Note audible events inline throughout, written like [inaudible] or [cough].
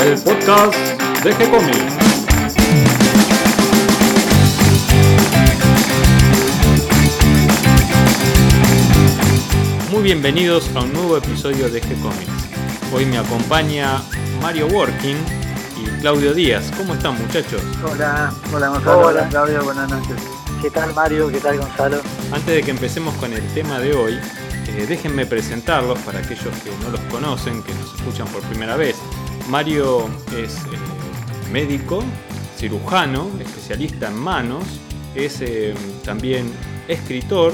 el podcast de G-Comics. Muy bienvenidos a un nuevo episodio de G-Comics. Hoy me acompaña Mario Working y Claudio Díaz. ¿Cómo están muchachos? Hola, hola Gonzalo, Hola. hola Claudio, buenas noches. ¿Qué tal Mario? ¿Qué tal Gonzalo? Antes de que empecemos con el tema de hoy, eh, déjenme presentarlos para aquellos que no los conocen, que nos escuchan por primera vez. Mario es eh, médico, cirujano, especialista en manos, es eh, también escritor,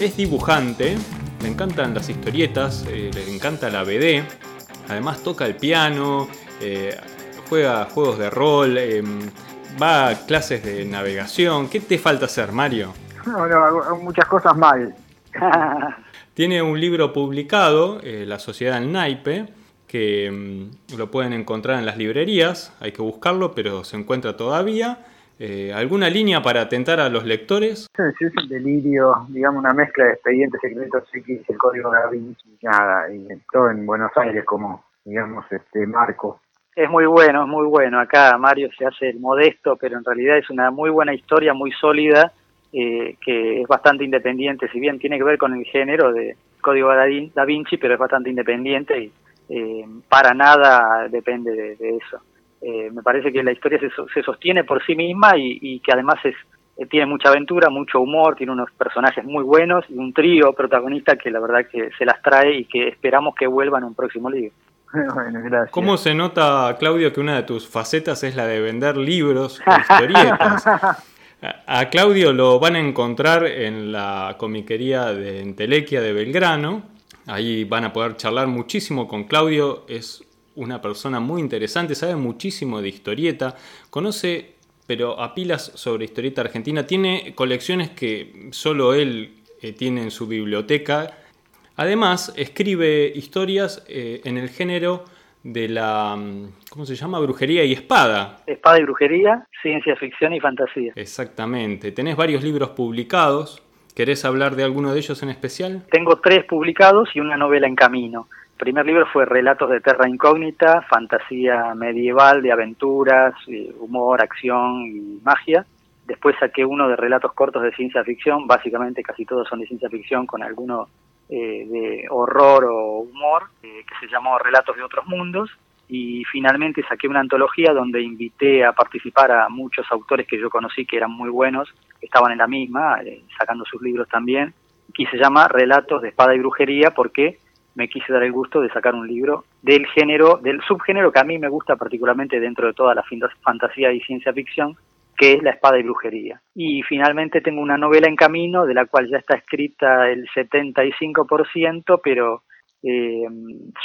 es dibujante, le encantan las historietas, eh, le encanta la BD, además toca el piano, juega juegos de rol, eh, va a clases de navegación. ¿Qué te falta hacer, Mario? No, no, muchas cosas mal. [laughs] Tiene un libro publicado, La Sociedad del Naipe, que mm, lo pueden encontrar en las librerías, hay que buscarlo, pero se encuentra todavía. Eh, ¿Alguna línea para atentar a los lectores? Sí, es un delirio, digamos, una mezcla de expedientes secretos X, el código da Vinci, nada, y todo en Buenos Aires como, digamos, este marco. Es muy bueno, es muy bueno. Acá Mario se hace el modesto, pero en realidad es una muy buena historia, muy sólida, eh, que es bastante independiente, si bien tiene que ver con el género de Código da Vinci, pero es bastante independiente y eh, para nada depende de, de eso. Eh, me parece que la historia se, so- se sostiene por sí misma y, y que además es eh, tiene mucha aventura, mucho humor, tiene unos personajes muy buenos y un trío protagonista que la verdad que se las trae y que esperamos que vuelvan en un próximo libro. [laughs] bueno, gracias. ¿Cómo se nota, Claudio, que una de tus facetas es la de vender libros o historietas? [laughs] A- A Claudio lo van a encontrar en la comiquería de Entelequia de Belgrano. Ahí van a poder charlar muchísimo con Claudio. Es una persona muy interesante, sabe muchísimo de historieta. Conoce, pero a pilas sobre historieta argentina. Tiene colecciones que solo él eh, tiene en su biblioteca. Además, escribe historias eh, en el género de la, mm, ¿cómo se llama? Brujería y espada. Espada y brujería, ciencia ficción y fantasía. Exactamente. Tenés varios libros publicados. ¿Querés hablar de alguno de ellos en especial? Tengo tres publicados y una novela en camino. El primer libro fue Relatos de Terra Incógnita, fantasía medieval de aventuras, eh, humor, acción y magia. Después saqué uno de relatos cortos de ciencia ficción, básicamente casi todos son de ciencia ficción con alguno eh, de horror o humor, eh, que se llamó Relatos de otros mundos. Y finalmente saqué una antología donde invité a participar a muchos autores que yo conocí que eran muy buenos, que estaban en la misma, eh, sacando sus libros también, y se llama Relatos de Espada y Brujería porque me quise dar el gusto de sacar un libro del género, del subgénero que a mí me gusta particularmente dentro de toda la fantasía y ciencia ficción, que es la espada y brujería. Y finalmente tengo una novela en camino, de la cual ya está escrita el 75%, pero eh,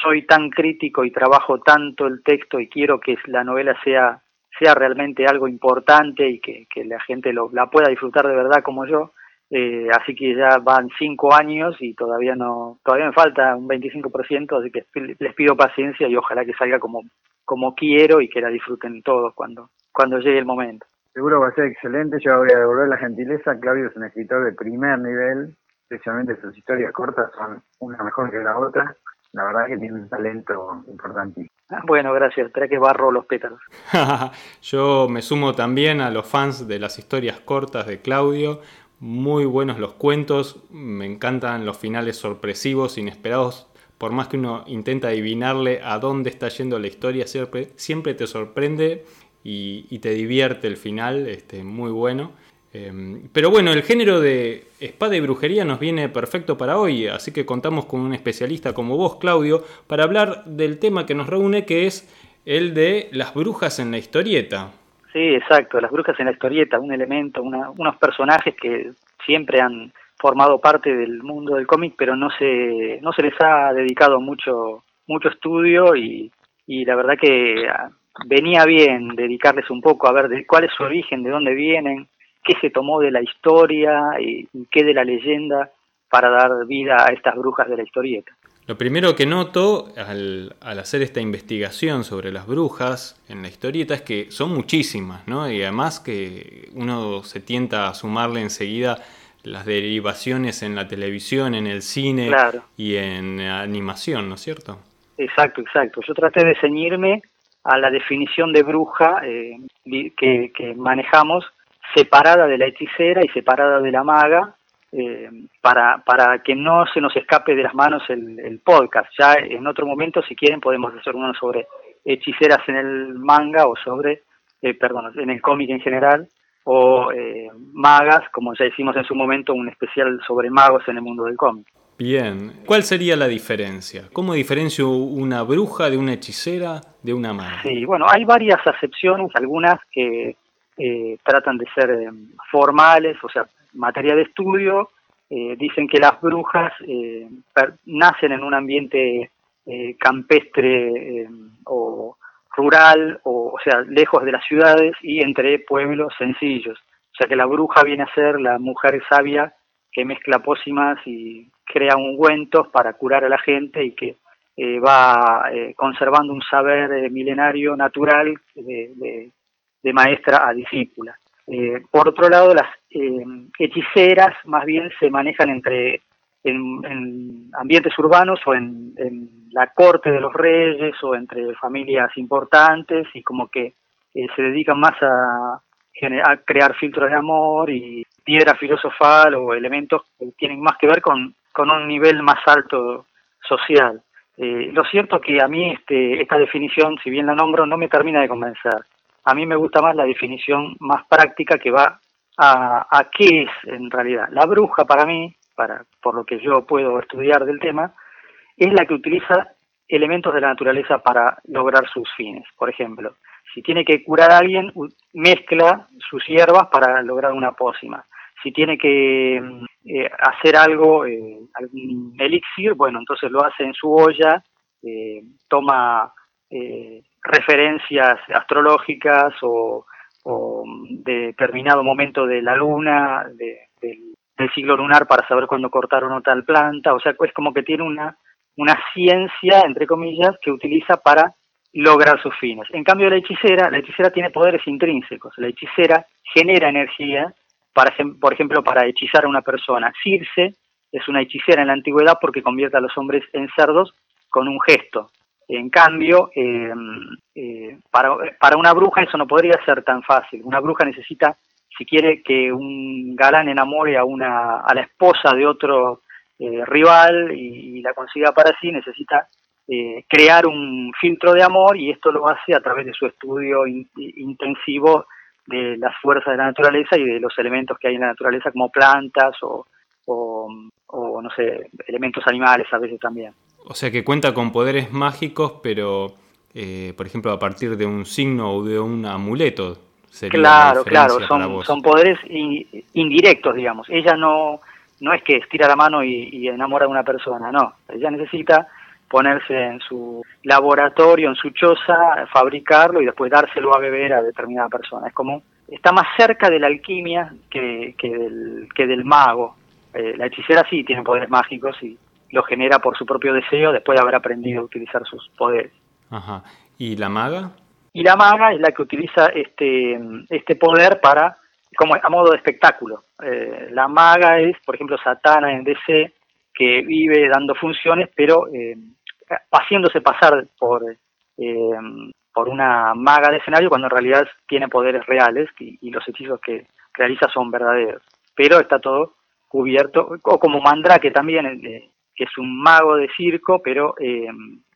soy tan crítico y trabajo tanto el texto y quiero que la novela sea, sea realmente algo importante y que, que la gente lo, la pueda disfrutar de verdad como yo. Eh, así que ya van cinco años y todavía no todavía me falta un 25%, así que les pido paciencia y ojalá que salga como, como quiero y que la disfruten todos cuando, cuando llegue el momento. Seguro va a ser excelente, yo voy a devolver la gentileza. Claudio es un escritor de primer nivel, especialmente sus historias cortas son una mejor que la otra. La verdad que tiene un talento importantísimo. Ah, Bueno, gracias. Espera que barro los pétalos. [laughs] Yo me sumo también a los fans de las historias cortas de Claudio. Muy buenos los cuentos, me encantan los finales sorpresivos, inesperados. Por más que uno intenta adivinarle a dónde está yendo la historia, siempre, siempre te sorprende y, y te divierte el final, este, muy bueno. Eh, pero bueno, el género de espada y brujería nos viene perfecto para hoy, así que contamos con un especialista como vos, Claudio, para hablar del tema que nos reúne, que es el de las brujas en la historieta. Sí, exacto. Las brujas en la historieta, un elemento, unos personajes que siempre han formado parte del mundo del cómic, pero no se, no se les ha dedicado mucho, mucho estudio y, y la verdad que ah, venía bien dedicarles un poco a ver de cuál es su origen, de dónde vienen, qué se tomó de la historia y, y qué de la leyenda para dar vida a estas brujas de la historieta. Lo primero que noto al, al hacer esta investigación sobre las brujas en la historieta es que son muchísimas, ¿no? Y además que uno se tienta a sumarle enseguida las derivaciones en la televisión, en el cine Claro. y en animación, ¿no es cierto? Exacto, exacto. Yo traté de ceñirme a la definición de bruja eh, que, que, manejamos separada de la hechicera y separada de la maga, eh, para, para que no se nos escape de las manos el, el, podcast. Ya en otro momento, si quieren, podemos hacer uno sobre hechiceras en el manga o sobre, eh, perdón, en el cómic en general, o eh, magas, como ya hicimos en su momento un especial sobre magos en el mundo del cómic. Bien, ¿cuál sería la diferencia? ¿Cómo diferencio una bruja de una hechicera de una maga? Sí, bueno, hay varias acepciones, algunas que eh, tratan de ser eh, formales, o sea, materia de estudio, eh, dicen que las brujas eh, nacen en un ambiente campestre o rural, o, o sea, lejos de las ciudades y entre pueblos sencillos. O sea que la bruja viene a ser la mujer sabia que mezcla pócimas y crea ungüentos para curar a la gente y que va conservando un saber milenario natural de, de, maestra a discípula. Eh, por otro lado, las eh, hechiceras más bien se manejan entre en, en ambientes urbanos o en, la corte de los reyes o entre familias importantes y como que eh, se dedican más a, crear filtros de amor y piedra filosofal o elementos que tienen más que ver con, con un nivel más alto social. Lo cierto que a mí este, esta definición, si bien la nombro, no me termina de convencer a mí me gusta más la definición más práctica que va a, qué es en realidad. La bruja para mí, para, por lo que yo puedo estudiar del tema, es la que utiliza elementos de la naturaleza para lograr sus fines. Por ejemplo, si tiene que curar a alguien, mezcla sus hierbas para lograr una pócima. Si tiene que eh, hacer algo, eh, algún elixir, bueno, entonces lo hace en su olla, eh, toma referencias astrológicas o, de determinado momento de la luna, de, de, del ciclo lunar para saber cuándo cortar o no tal planta, o sea, es como que tiene una, una ciencia, entre comillas, que utiliza para lograr sus fines. En cambio, la hechicera, la hechicera tiene poderes intrínsecos. La hechicera genera energía, para, por ejemplo, para hechizar a una persona. Circe es una hechicera en la antigüedad porque convierte a los hombres en cerdos con un gesto. En cambio, eh, eh, para, para una bruja eso no podría ser tan fácil. Una bruja necesita, si quiere que un galán enamore a, una, a la esposa de otro eh, rival y, la consiga para sí, necesita eh, crear un filtro de amor y esto lo hace a través de su estudio in, intensivo de las fuerzas de la naturaleza y de los elementos que hay en la naturaleza como plantas o, o, o no sé, elementos animales a veces también. O sea que cuenta con poderes mágicos, pero eh, por ejemplo a partir de un signo o de un amuleto. Sería claro, claro, son, son poderes in, indirectos, digamos. Ella no, no es que estira la mano y, y enamora a una persona, no. Ella necesita ponerse en su laboratorio, en su choza, fabricarlo y después dárselo a beber a determinada persona. Es como, está más cerca de la alquimia que, que, del, que del mago. Eh, la hechicera sí tiene poderes mágicos y lo genera por su propio deseo después de haber aprendido a utilizar sus poderes. Ajá. ¿Y la maga? Y la maga es la que utiliza este, este poder para, como a modo de espectáculo. Eh, la maga es, por ejemplo, Satana en DC, que vive dando funciones, pero eh, haciéndose pasar por, eh, por una maga de escenario cuando en realidad tiene poderes reales y, y los hechizos que realiza son verdaderos. Pero está todo cubierto, o como Mandrake también, eh, que es un mago de circo, pero eh,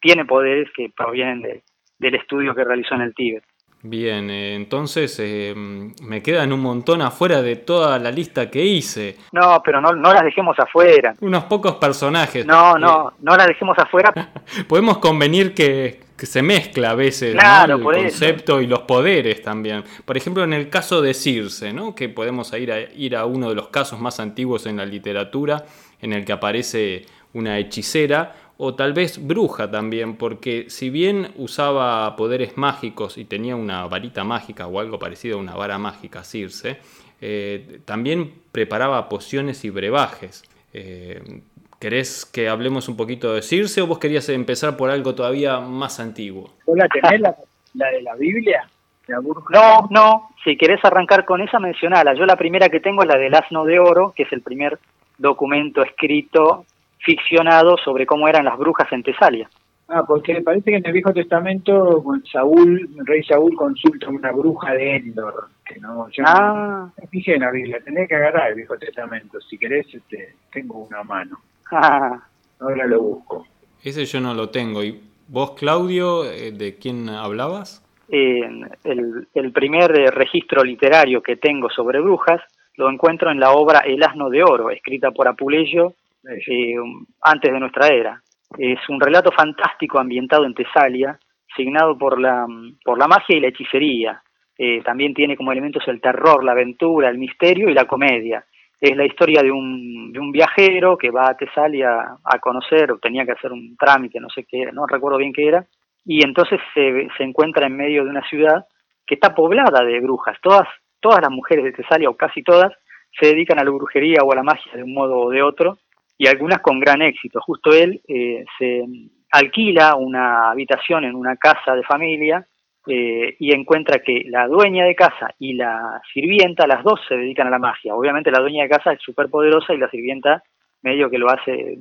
tiene poderes que provienen de, del estudio que realizó en el Tíbet. Bien, eh, entonces eh, me quedan un montón afuera de toda la lista que hice. No, pero no, no las dejemos afuera. Unos pocos personajes. No, no, no las dejemos afuera. [laughs] Podemos convenir que, que, se mezcla a veces claro, ¿no? el concepto eso. y los poderes también. Por ejemplo, en el caso de Circe, ¿no? que podemos ir a, ir a uno de los casos más antiguos en la literatura, en el que aparece una hechicera o tal vez bruja también, porque si bien usaba poderes mágicos y tenía una varita mágica o algo parecido a una vara mágica, Circe, eh, también preparaba pociones y brebajes. Eh, ¿Querés que hablemos un poquito de Circe o vos querías empezar por algo todavía más antiguo? ¿Vos la tenés, la, la de la Biblia? La no, no, si querés arrancar con esa, mencionala. Yo la primera que tengo es la del asno de oro, que es el primer documento escrito ficcionado sobre cómo eran las brujas en Tesalia. Ah, porque parece que en el Viejo Testamento Saúl, el rey Saúl consulta a una bruja de Endor. Que no, yo ah. no fijé en la Biblia, tenés que agarrar el Viejo Testamento. Si querés, este, tengo una mano. Ah. Ahora lo busco. Ese yo no lo tengo. ¿Y vos, Claudio, eh, de quién hablabas? el, el, primer eh, registro literario que tengo sobre brujas lo encuentro en la obra El asno de oro, escrita por Apuleyo eh, antes de nuestra era. Es un relato fantástico ambientado en Tesalia, signado por la, por la magia y la hechicería. Eh, también tiene como elementos el terror, la aventura, el misterio y la comedia. Es la historia de un, de un viajero que va a Tesalia a conocer, o tenía que hacer un trámite, no sé qué, no recuerdo bien qué era, y entonces se, se encuentra en medio de una ciudad que está poblada de brujas. Todas, todas las mujeres de Tesalia, o casi todas, se dedican a la brujería o a la magia de un modo o de otro, y algunas con gran éxito. Justo él eh, se alquila una habitación en una casa de familia eh, y encuentra que la dueña de casa y la sirvienta, las dos se dedican a la magia. Obviamente la dueña de casa es súper poderosa y la sirvienta medio que lo hace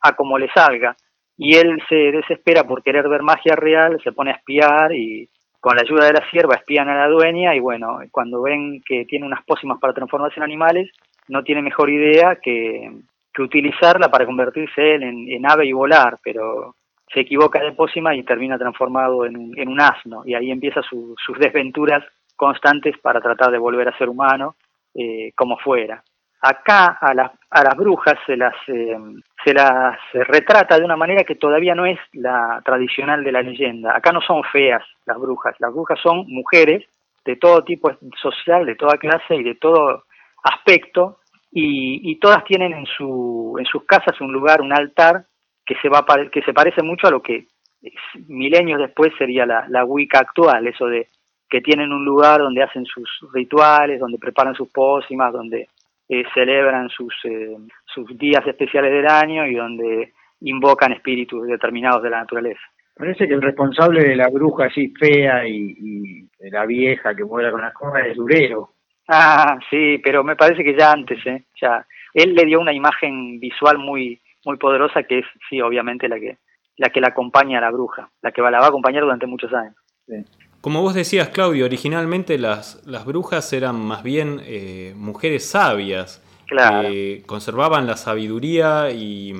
a, como le salga. Y él se desespera por querer ver magia real, se pone a espiar y con la ayuda de la sierva espían a la dueña y bueno, cuando ven que tiene unas pócimas para transformarse en animales, no tiene mejor idea que que utilizarla para convertirse él en, ave y volar, pero se equivoca de pócima y termina transformado en un, en un asno, y ahí empieza sus desventuras constantes para tratar de volver a ser humano, eh, como fuera. Acá a, a las brujas se las, eh, se las retrata de una manera que todavía no es la tradicional de la leyenda. Acá no son feas las brujas, las brujas son mujeres de todo tipo social, de toda clase y de todo aspecto, y, todas tienen en, su, en sus casas un lugar, un altar que se, va, que se parece mucho a lo que milenios después sería la, la Wicca actual, eso de que tienen un lugar donde hacen sus rituales, donde preparan sus pócimas, donde eh, celebran sus, eh, sus días especiales del año y donde invocan espíritus determinados de la naturaleza. Parece que el responsable de la bruja así fea y, y de la vieja que muera con las cosas es Durero. Ah, sí, pero me parece que ya antes, ¿eh? Ya, él le dio una imagen visual muy, muy poderosa que es, sí, obviamente la que, la que la acompaña a la bruja, la que la va a acompañar durante muchos años. Como vos decías, Claudio, originalmente las, las brujas eran más bien eh, mujeres sabias. Que conservaban la sabiduría y,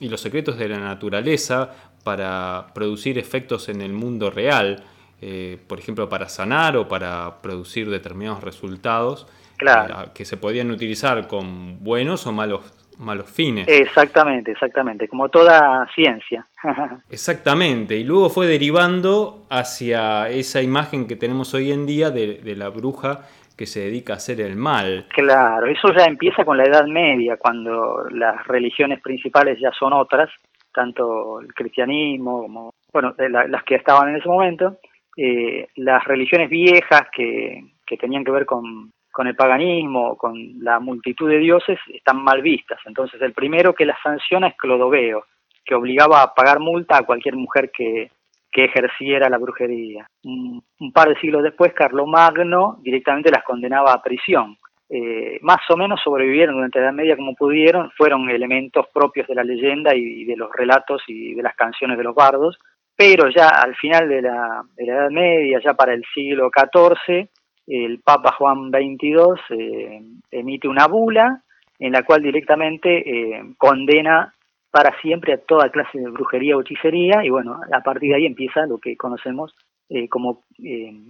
y los secretos de la naturaleza para producir efectos en el mundo real. Eh, por ejemplo, para sanar o para producir determinados resultados eh, que se podían utilizar con buenos o malos, malos fines. Exactamente, exactamente, como toda ciencia. [laughs] exactamente, y luego fue derivando hacia esa imagen que tenemos hoy en día de, de la bruja que se dedica a hacer el mal. Claro, eso ya empieza con la Edad Media, cuando las religiones principales ya son otras, tanto el cristianismo como, bueno, las que estaban en ese momento, eh, las religiones viejas que, que tenían que ver con, con, el paganismo, con la multitud de dioses, están mal vistas. Entonces el primero que las sanciona es Clodoveo, que obligaba a pagar multa a cualquier mujer que, que ejerciera la brujería. Un, par de siglos después, Carlomagno directamente las condenaba a prisión. Eh, más o menos sobrevivieron durante la Edad Media como pudieron, fueron elementos propios de la leyenda y de los relatos y de las canciones de los bardos, pero ya al final de la, Edad Media, ya para el siglo XIV, el Papa Juan XXII eh, emite una bula en la cual directamente eh, condena para siempre a toda clase de brujería o hechicería y bueno, a partir de ahí empieza lo que conocemos eh, como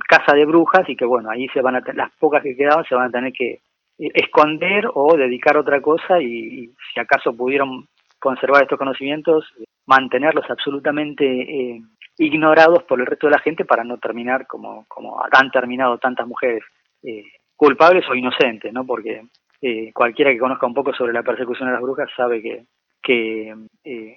casa de brujas y que bueno, ahí se van a las pocas que quedaban se van a tener que esconder o dedicar a otra cosa y si acaso pudieron conservar estos conocimientos, mantenerlos absolutamente eh, ignorados por el resto de la gente para no terminar como, como han terminado tantas mujeres eh, culpables o inocentes, ¿no? Porque eh, cualquiera que conozca un poco sobre la persecución de las brujas sabe que, que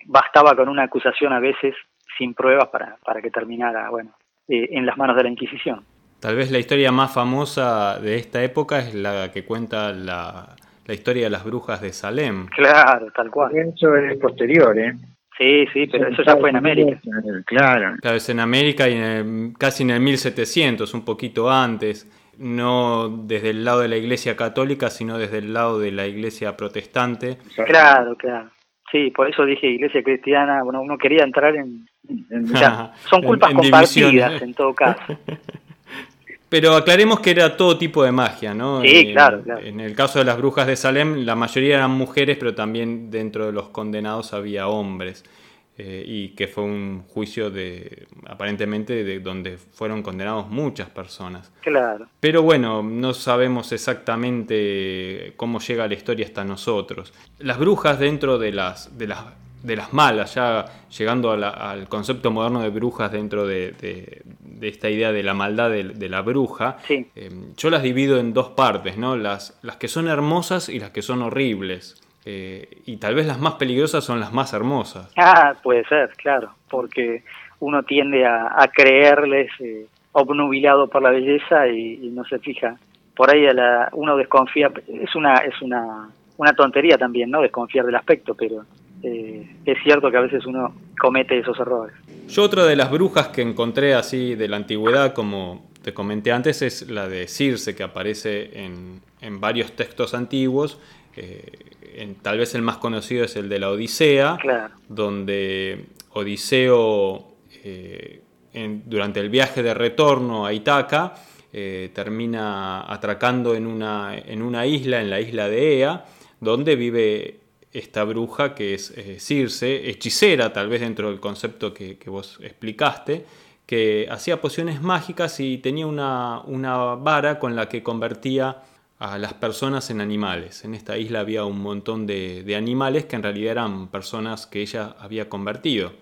bastaba con una acusación a veces sin pruebas para, para que terminara, bueno, en las manos de la Inquisición. Tal vez la historia más famosa de esta época es la que cuenta la, la historia de las brujas de Salem. Claro, tal cual. Eso es posterior, ¿eh? Sí, sí, pero eso ya fue en América. Claro. Claro, es en América y casi en el 1700, un poquito antes. No desde el lado de la iglesia católica, sino desde el lado de la iglesia protestante. Claro, claro. Sí, por eso dije iglesia cristiana. Bueno, uno quería entrar en, [laughs] son culpas compartidas en todo caso. [laughs] Pero aclaremos que era todo tipo de magia, ¿no? Sí, claro, claro. En el caso de las brujas de Salem, la mayoría eran mujeres, pero también dentro de los condenados había hombres. Eh, y que fue un juicio de aparentemente de donde fueron condenados muchas personas. Claro. Pero bueno, no sabemos exactamente cómo llega la historia hasta nosotros. Las brujas dentro de las de las de las malas, ya llegando al concepto moderno de brujas dentro de, esta idea de la maldad de, la bruja, eh, yo las divido en dos partes, ¿no? Las, las que son hermosas y las que son horribles. Eh, y tal vez las más peligrosas son las más hermosas. Ah, puede ser, claro, porque uno tiende a, creerles eh, obnubilado por la belleza y, no se fija. Por ahí la, uno desconfía, es una, es una, una tontería también, ¿no? Desconfiar del aspecto, pero eh, es cierto que a veces uno comete esos errores. Yo otra de las brujas que encontré así de la antigüedad, como te comenté antes, es la de Circe, que aparece en, en varios textos antiguos. Eh, tal vez el más conocido es el de la Odisea, donde Odiseo, eh, durante el viaje de retorno a Itaca, termina atracando en una, en una isla, en la isla de Ea, donde vive esta bruja que es eh, Circe, hechicera tal vez dentro del concepto que, vos explicaste, que hacía pociones mágicas y tenía una, vara con la que convertía a las personas en animales. En esta isla había un montón de, animales que en realidad eran personas que ella había convertido.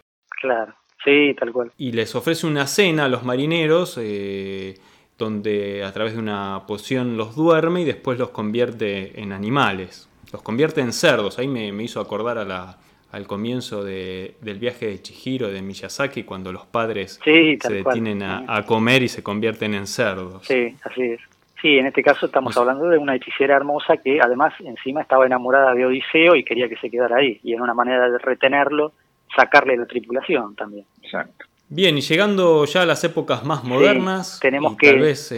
Claro, sí, tal cual. Y les ofrece una cena a los marineros eh, donde a través de una poción los duerme y después los convierte en animales los convierte en cerdos. Ahí me, hizo acordar a la, al comienzo del viaje de Chihiro, de Miyazaki, cuando los padres se detienen a, comer y se convierten en cerdos. Sí, así es. Sí, en este caso estamos hablando de una hechicera hermosa que además encima estaba enamorada de Odiseo y quería que se quedara ahí. Y en una manera de retenerlo, sacarle la tripulación también. Exacto. Bien, y llegando ya a las épocas más modernas, tenemos que, tal vez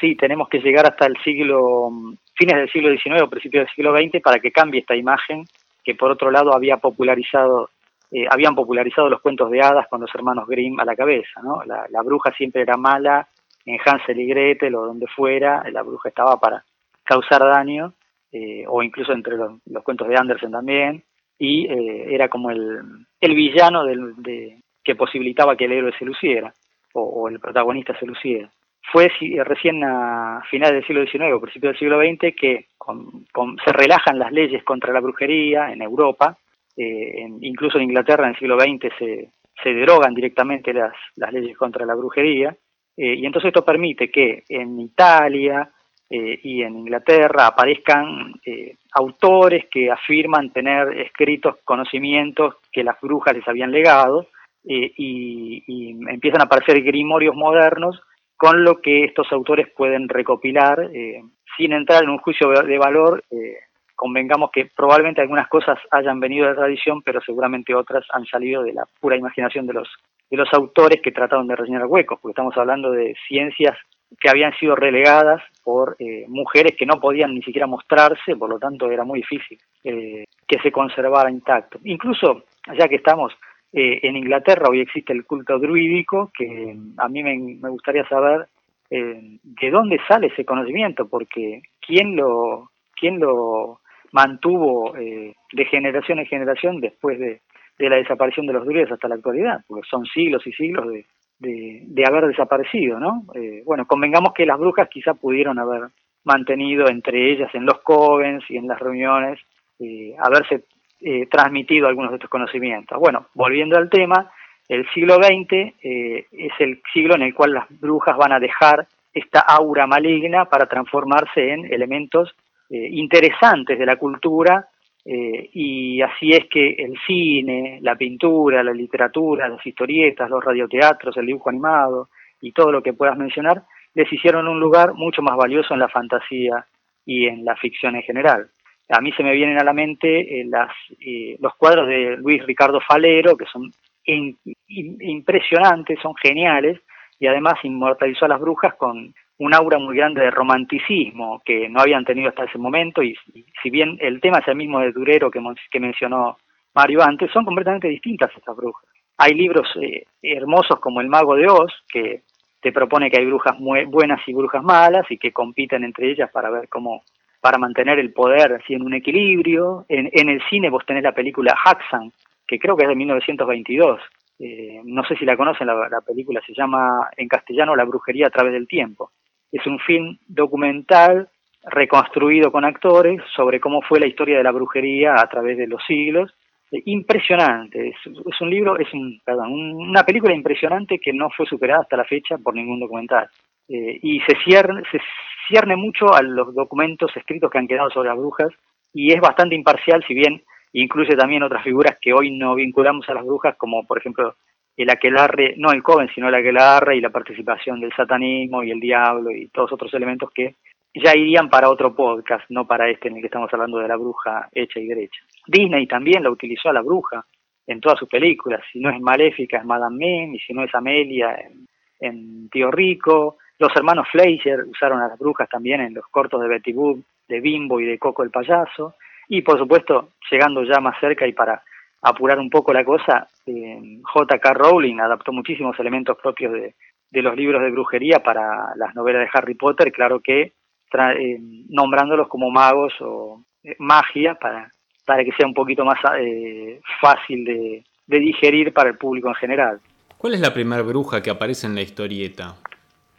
sí, tenemos que llegar hasta el siglo fines del siglo XIX o principios del siglo XX para que cambie esta imagen que por otro lado había popularizado eh, habían popularizado los cuentos de hadas con los hermanos Grimm a la cabeza, ¿no? La, bruja siempre era mala en Hansel y Gretel o donde fuera, la bruja estaba para causar daño, eh, o incluso entre los, cuentos de Andersen también, y eh, era como el, villano del, de, que posibilitaba que el héroe se luciera, o el protagonista se luciera fue recién a finales del siglo XIX o principios del siglo XX que se relajan las leyes contra la brujería en Europa, eh, incluso en Inglaterra en el siglo XX se, se derogan directamente las, las, leyes contra la brujería, eh, y entonces esto permite que en Italia eh, y en Inglaterra aparezcan autores que afirman tener escritos conocimientos que las brujas les habían legado, y empiezan a aparecer grimorios modernos con lo que estos autores pueden recopilar, eh, sin entrar en un juicio de valor, eh, convengamos que probablemente algunas cosas hayan venido de la tradición, pero seguramente otras han salido de la pura imaginación de los, de los autores que trataron de rellenar huecos, porque estamos hablando de ciencias que habían sido relegadas por eh, mujeres que no podían ni siquiera mostrarse, por lo tanto era muy difícil que se conservara intacto. Incluso, ya que estamos, eh, en Inglaterra hoy existe el culto druídico, que a mí me, gustaría saber eh, de dónde sale ese conocimiento, porque quién lo, quién lo mantuvo eh, de generación en generación después de, la desaparición de los druidas hasta la actualidad, porque son siglos y siglos de, de, haber desaparecido, ¿no? bueno, convengamos que las brujas quizá pudieron haber mantenido entre ellas en los covens y en las reuniones, haberse eh, transmitido algunos de estos conocimientos. Bueno, volviendo al tema, el siglo XX eh, es el siglo en el cual las brujas van a dejar esta aura maligna para transformarse en elementos eh, interesantes de la cultura y así es que el cine, la pintura, la literatura, las historietas, los radioteatros, el dibujo animado y todo lo que puedas mencionar les hicieron un lugar mucho más valioso en la fantasía y en la ficción en general a mí se me vienen a la mente eh, las, eh, los cuadros de Luis Ricardo Falero, que son impresionantes, son geniales, y además inmortalizó a las brujas con un aura muy grande de romanticismo que no habían tenido hasta ese momento, y, si bien el tema es el mismo de Durero que, mencionó Mario antes, son completamente distintas estas brujas. Hay libros eh, hermosos como El Mago de Oz, que te propone que hay brujas buenas y brujas malas y que compiten entre ellas para ver cómo, para mantener el poder así en un equilibrio. En, en el cine vos tenés la película Haxan, que creo que es de 1922. Eh, no sé si la conocen, la, la película se llama en castellano La brujería a través del tiempo. Es un film documental reconstruido con actores sobre cómo fue la historia de la brujería a través de los siglos. Eh, impresionante, es, un libro, es un, perdón, una película impresionante que no fue superada hasta la fecha por ningún documental. Eh, y se cierne, se cierne mucho a los documentos escritos que han quedado sobre las brujas y es bastante imparcial, si bien incluye también otras figuras que hoy no vinculamos a las brujas, como por ejemplo el aquelarre, no el coven, sino el aquelarre y la participación del satanismo y el diablo y todos otros elementos que ya irían para otro podcast, no para este en el que estamos hablando de la bruja hecha y derecha. Disney también la utilizó a la bruja en todas sus películas, si no es Maléfica es Madame Mim, y si no es Amelia en, en Tío Rico, los hermanos Fleischer usaron a las brujas también en los cortos de Betty Boop, de Bimbo y de Coco el payaso, y por supuesto, llegando ya más cerca y para apurar un poco la cosa, eh, J.K. Rowling adaptó muchísimos elementos propios de, de los libros de brujería para las novelas de Harry Potter, claro que eh, nombrándolos como magos o eh, magia para, para que sea un poquito más eh, fácil de, digerir para el público en general. ¿Cuál es la primera bruja que aparece en la historieta?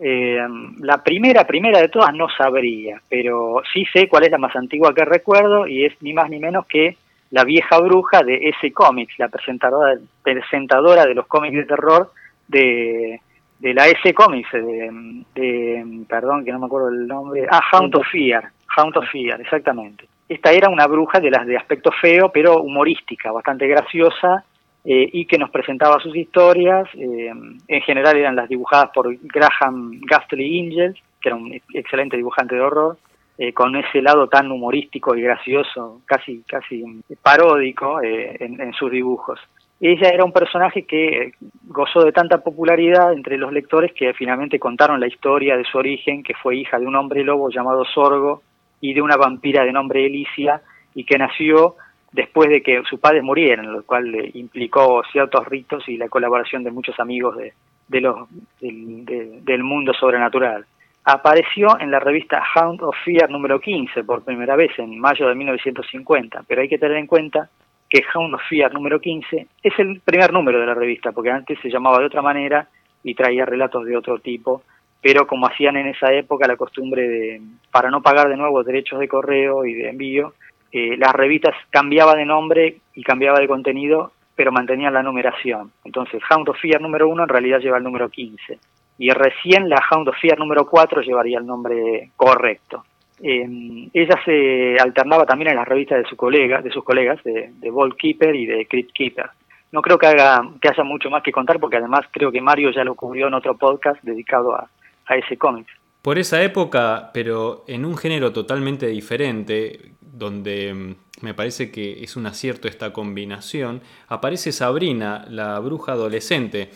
La primera, primera de todas no sabría, pero sí sé cuál es la más antigua que recuerdo y es ni más ni menos que la vieja bruja de ese Comics, la presentadora, presentadora de los cómics de terror de, de la S Comics, de, perdón que no me acuerdo el nombre, ah, Hound of Fear, Hound of Fear, exactamente. Esta era una bruja de las de aspecto feo, pero humorística, bastante graciosa, eh, y que nos presentaba sus historias, eh, en general eran las dibujadas por Graham Ghastly Angel, que era un excelente dibujante de horror, eh, con ese lado tan humorístico y gracioso, casi casi paródico en, sus dibujos. Ella era un personaje que gozó de tanta popularidad entre los lectores que finalmente contaron la historia de su origen, que fue hija de un hombre lobo llamado Sorgo y de una vampira de nombre Elicia, y que nació después de que sus padres murieran, lo cual implicó ciertos ritos y la colaboración de muchos amigos de, de los, del mundo sobrenatural. Apareció en la revista Hound of Fear número 15 por primera vez en mayo de 1950, pero hay que tener en cuenta que Hound of Fear número 15 es el primer número de la revista, porque antes se llamaba de otra manera y traía relatos de otro tipo, pero como hacían en esa época la costumbre de, para no pagar de nuevo derechos de correo y de envío, eh, las revistas cambiaba de nombre y cambiaba de contenido, pero mantenían la numeración. Entonces, Hound of Fear número 1 en realidad lleva el número 15. Y recién la Hound of Fear número 4 llevaría el nombre correcto. Eh, ella se alternaba también en las revistas de, su colega, de sus colegas, de, de Ball Keeper y de Crypt Keeper. No creo que, haga, que haya mucho más que contar porque además creo que Mario ya lo cubrió en otro podcast dedicado a, a ese cómic. Por esa época, pero en un género totalmente diferente, donde mm, me parece que es un acierto esta combinación, aparece Sabrina, la bruja adolescente,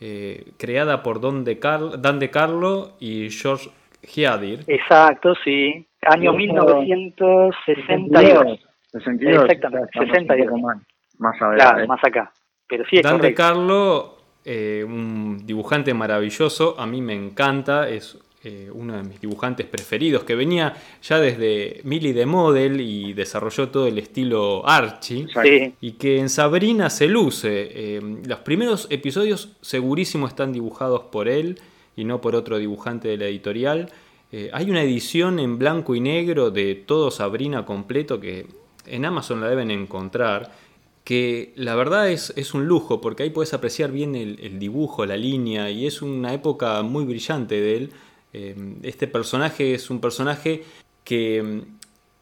eh, creada por Don de Dan de Carlo y George Giadir. Exacto, sí. Año 1962. 62. Exactamente, 62. Más, más, claro, más acá. Pero sí es Dan de Carlo, eh, un dibujante maravilloso, a mí me encanta, es eh, uno de mis dibujantes preferidos, que venía ya desde Millie de Model y desarrolló todo el estilo Archie, sí. y que en Sabrina se luce. Eh, los primeros episodios segurísimo están dibujados por él y no por otro dibujante de la editorial. Eh, hay una edición en blanco y negro de todo Sabrina completo que en Amazon la deben encontrar, que la verdad es, es un lujo porque ahí puedes apreciar bien el, dibujo, la línea y es una época muy brillante de él. Eh, este personaje es un personaje que,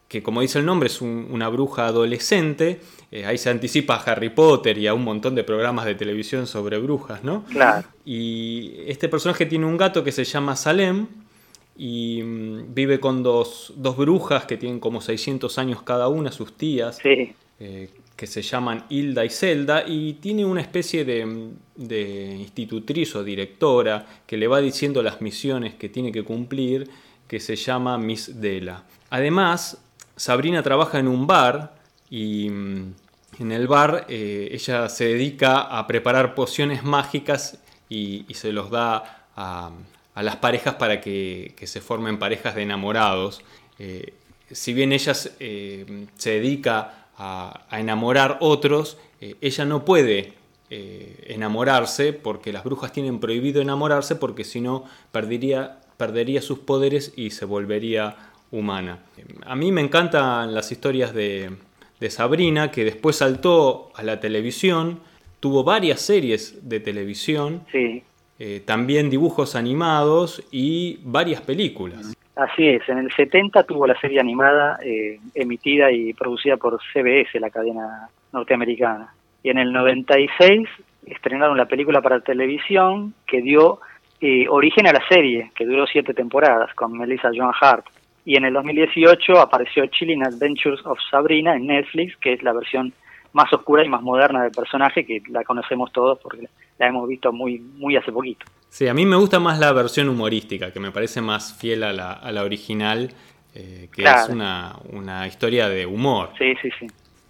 que como dice el nombre, es una bruja adolescente. Eh, ahí se anticipa a Harry Potter y a un montón de programas de televisión sobre brujas, ¿no? Claro. Y este personaje tiene un gato que se llama Salem y mm, vive con dos, dos, brujas que tienen como 600 años cada una, sus tías, eh, que se llaman Hilda y Zelda, y tiene una especie de, institutriz o directora que le va diciendo las misiones que tiene que cumplir, que se llama Miss Della. Además, Sabrina trabaja en un bar y mm, en el bar, eh, ella se dedica a preparar pociones mágicas y, se los da a, las parejas para que, se formen parejas de enamorados. Eh, si bien ella se dedica a, enamorar otros, ella no puede enamorarse porque las brujas tienen prohibido enamorarse porque si no perdería, perdería sus poderes y se volvería humana. A mí me encantan las historias de, Sabrina, que después saltó a la televisión, tuvo varias series de televisión, eh, también dibujos animados y varias películas. Así es, en el 70 tuvo la serie animada eh, emitida y producida por CBS, la cadena norteamericana. Y en el 96 estrenaron la película para televisión que dio eh, origen a la serie, que duró siete temporadas, con Melissa Joan Hart y en el 2018 apareció Chilling Adventures of Sabrina en Netflix, que es la versión más oscura y más moderna del personaje, que la conocemos todos porque la hemos visto muy, muy hace poquito. Sí, a mí me gusta más la versión humorística, que me parece más fiel a la, a la original, eh, que es una, una historia de humor. Sí, sí, sí.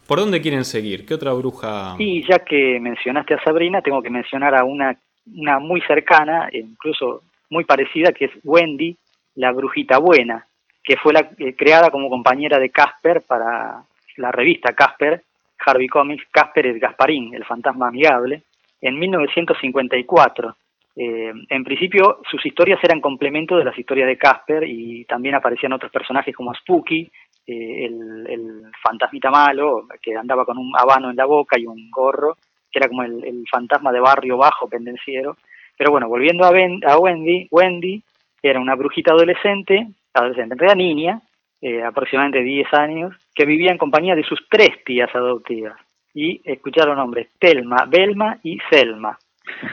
¿Por dónde quieren seguir? ¿Qué otra bruja? Y ya que mencionaste a Sabrina, tengo que mencionar a una, una muy cercana, e incluso muy parecida, que es Wendy, la brujita buena, que fue la, eh, creada como compañera de Casper para la revista Casper, Harvey Comics, Casper es Gasparín, el fantasma amigable, en 1954. Eh, en principio, sus historias eran complemento de las historias de Casper y también aparecían otros personajes como Spooky, eh, el, fantasmita malo, que andaba con un habano en la boca y un gorro, que era como el, fantasma de barrio bajo pendenciero. Pero bueno, volviendo a, a Wendy, Wendy era una brujita adolescente adolescente, en realidad niña, eh, aproximadamente 10 años, que vivía en compañía de sus tres tías adoptivas. Y escucharon nombres, Telma, Belma y Selma.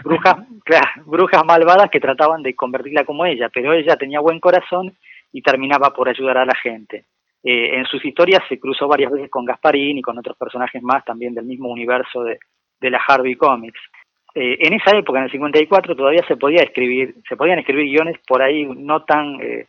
Brujas, [laughs] brujas malvadas que trataban de convertirla como ella, pero ella tenía buen corazón y terminaba por ayudar a la gente. Eh, en sus historias se cruzó varias veces con Gasparín y con otros personajes más también del mismo universo de, de la Harvey Comics. Eh, en esa época, en el 54, todavía se podía escribir, se podían escribir guiones por ahí no tan eh,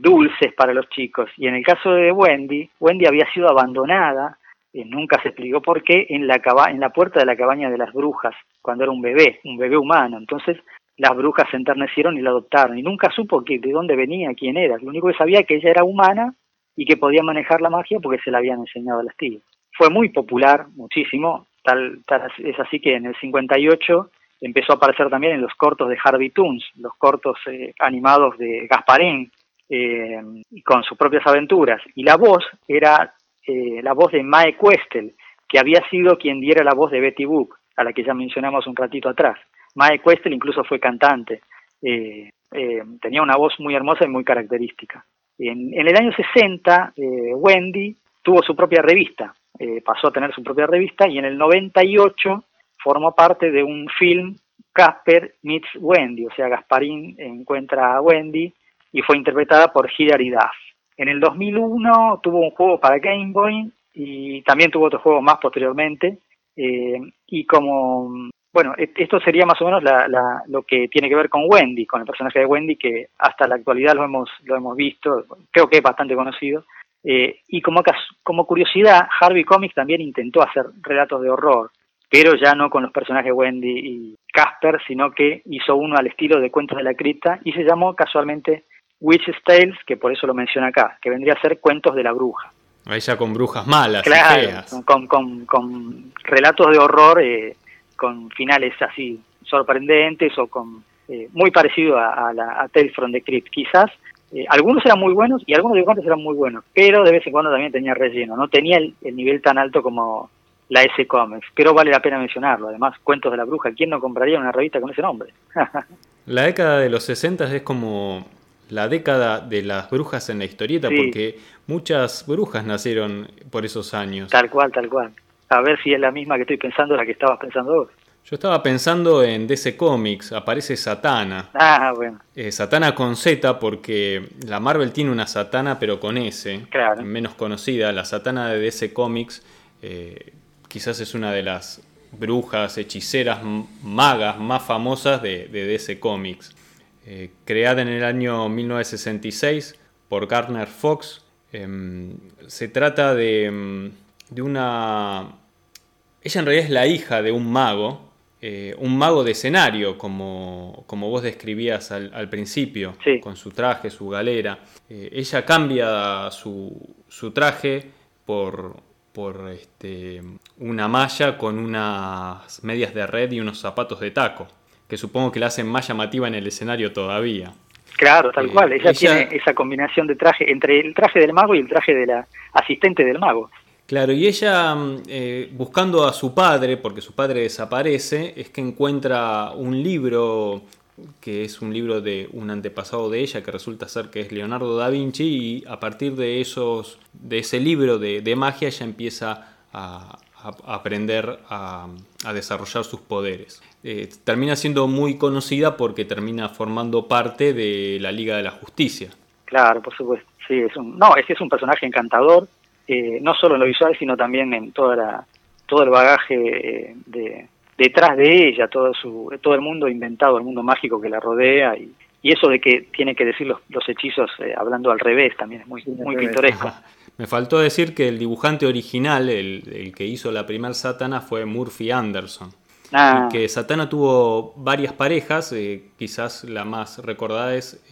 dulces para los chicos. Y en el caso de Wendy, Wendy había sido abandonada, eh, nunca se explicó por qué, en la, en la puerta de la cabaña de las brujas, cuando era un bebé, un bebé humano. Entonces las brujas se enternecieron y la adoptaron. Y nunca supo que, de dónde venía, quién era. Lo único que sabía es que ella era humana y que podía manejar la magia porque se la habían enseñado a las tías. Fue muy popular, muchísimo, tal, tal es así que en el 58 empezó a aparecer también en los cortos de Harvey Toons, los cortos eh, animados de Gasparín, eh, con sus propias aventuras. Y la voz era eh, la voz de Mae Questel, que había sido quien diera la voz de Betty Boop, a la que ya mencionamos un ratito atrás. Mae Questel incluso fue cantante. Eh, tenía una voz muy hermosa y muy característica. En, en el año 60, Wendy tuvo su propia revista, pasó a tener su propia revista y en el 98 formó parte de un film Casper meets Wendy, o sea, Gasparín encuentra a Wendy y fue interpretada por Hilary Duff. En el 2001 tuvo un juego para Game Boy y también tuvo otro juego más posteriormente. Eh, y como, bueno, e-, esto sería más o menos lo que tiene que ver con Wendy, con el personaje de Wendy, que hasta la actualidad lo hemos, lo hemos visto, creo que es bastante conocido. Eh, y como, como curiosidad, Harvey Comics también intentó hacer relatos de horror, pero ya no con los personajes Wendy y Casper, sino que hizo uno al estilo de Cuentos de la Cripta y se llamó casualmente Witch's Tales, que por eso lo menciona acá, que vendría a ser cuentos de la bruja. Ahí ya con brujas malas. Claro, Con, con, con, relatos de horror, eh, con finales así sorprendentes o con eh, muy parecido a, la, a Tales from the Crypt. Quizás eh, algunos eran muy buenos y algunos dibujantes eran muy buenos, pero de vez en cuando también tenía relleno. No tenía el, nivel tan alto como la S Comics, pero vale la pena mencionarlo. Además, Cuentos de la Bruja, ¿quién no compraría una revista con ese nombre? [laughs] la década de los 60 es como la década de las brujas en la historieta, porque muchas brujas nacieron por esos años. Tal cual, tal cual. A ver si es la misma que estoy pensando, la que estabas pensando vos. Yo estaba pensando en DC Comics, aparece Satana. Ah, bueno. Eh, Satana con Z, porque la Marvel tiene una Satana, pero con S, claro. menos conocida. La Satana de DC Comics eh, quizás es una de las brujas, hechiceras, magas más famosas de, de DC Comics. Eh, creada en el año 1966 por Garner Fox. Em, se trata de, em, de, una ella en realidad es la hija de un mago, eh, un mago de escenario, como, como vos describías al, principio, con su traje, su galera. Eh, ella cambia su, su traje por, por este, una malla con unas medias de red y unos zapatos de taco, que supongo que la hacen más llamativa en el escenario todavía. Claro, tal cual. Ella, tiene esa combinación de traje entre el traje del mago y el traje de la asistente del mago. Claro, y ella mm, eh, buscando a su padre, porque su padre desaparece, es que encuentra un libro que es un libro de un antepasado de ella que resulta ser que es Leonardo da Vinci y a partir de esos de ese libro de, magia ella empieza a, aprender a, desarrollar sus poderes. Eh, termina siendo muy conocida porque termina formando parte de la Liga de la Justicia. Claro, por supuesto. Sí, es un, no, es que es un personaje encantador eh, no solo en lo visual, sino también en toda la, todo el bagaje eh, de, detrás de ella, todo, su, todo el mundo inventado, el mundo mágico que la rodea y, eso de que tiene que decir los, los hechizos eh, hablando al revés también es muy, muy pintoresco. [laughs] Me faltó decir que el dibujante original, el, que hizo la primer Satana, fue Murphy Anderson. Ah. Y que Satana tuvo varias parejas, quizás la más recordada es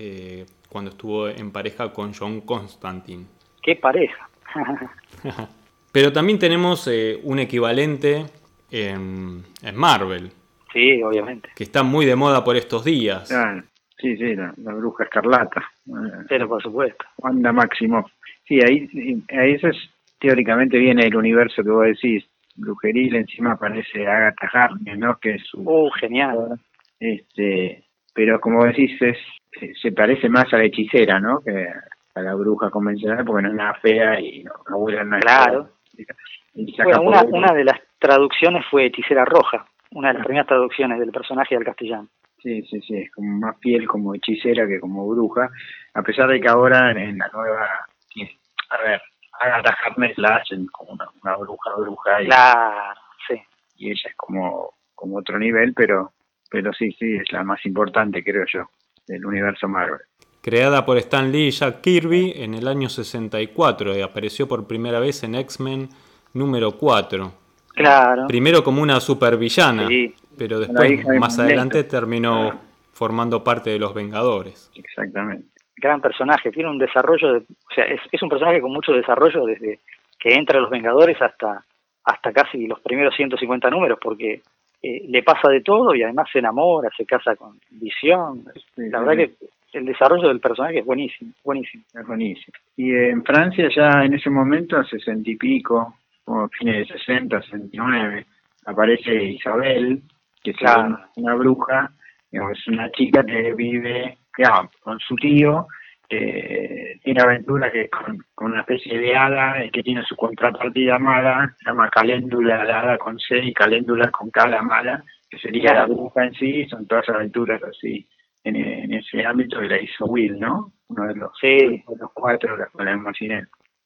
cuando estuvo en pareja con John Constantine. ¿Qué pareja? [laughs] Pero también tenemos eh, un equivalente en, Marvel. Sí, obviamente. Que está muy de moda por estos días. sí, sí, la, bruja escarlata. Pero por supuesto. Wanda Máximo. Sí, ahí, ahí eso es, teóricamente viene el universo que vos decís. Brujeril, encima aparece Agatha Harkness, ¿no? Que es su... Uh, genial. Este, pero como decís, es, se parece más a la hechicera, ¿no? Que a la bruja convencional porque no es nada fea y no, no huele nada. Claro. Bueno, una, una de las traducciones fue Hechicera Roja, una de las primeras traducciones del personaje del castellano. Sí, sí, sí, es como más fiel como hechicera que como bruja, a pesar de que ahora en, la nueva, a ver, Agatha Harkness la hacen como una, bruja bruja y, claro, sí. y ella es como, como otro nivel, pero, pero sí, sí, es la más importante creo yo del universo Marvel creada por Stan Lee y Jack Kirby en el año 64 y apareció por primera vez en X-Men número 4. Claro. Primero como una supervillana, pero después, más adelante, terminó formando parte de los Vengadores. Exactamente. Gran personaje, tiene un desarrollo, o sea, es, un personaje con mucho desarrollo desde que entra a los Vengadores hasta, hasta casi los primeros 150 números, porque eh, le pasa de todo y además se enamora, se casa con Visión. la verdad que el desarrollo del personaje es buenísimo, buenísimo. Es buenísimo. Y en Francia ya en ese momento, sesenta y pico, como fines de 60, 69, aparece Isabel, que es una, bruja, es una chica que vive con su tío, tiene aventura que con, una especie de hada que tiene su contrapartida mala, se llama Caléndula, la hada con C y Caléndula con K, la mala, que sería la bruja en sí, son todas aventuras así en, ese ámbito que la hizo Will, ¿no? Uno de los, sí. los cuatro con la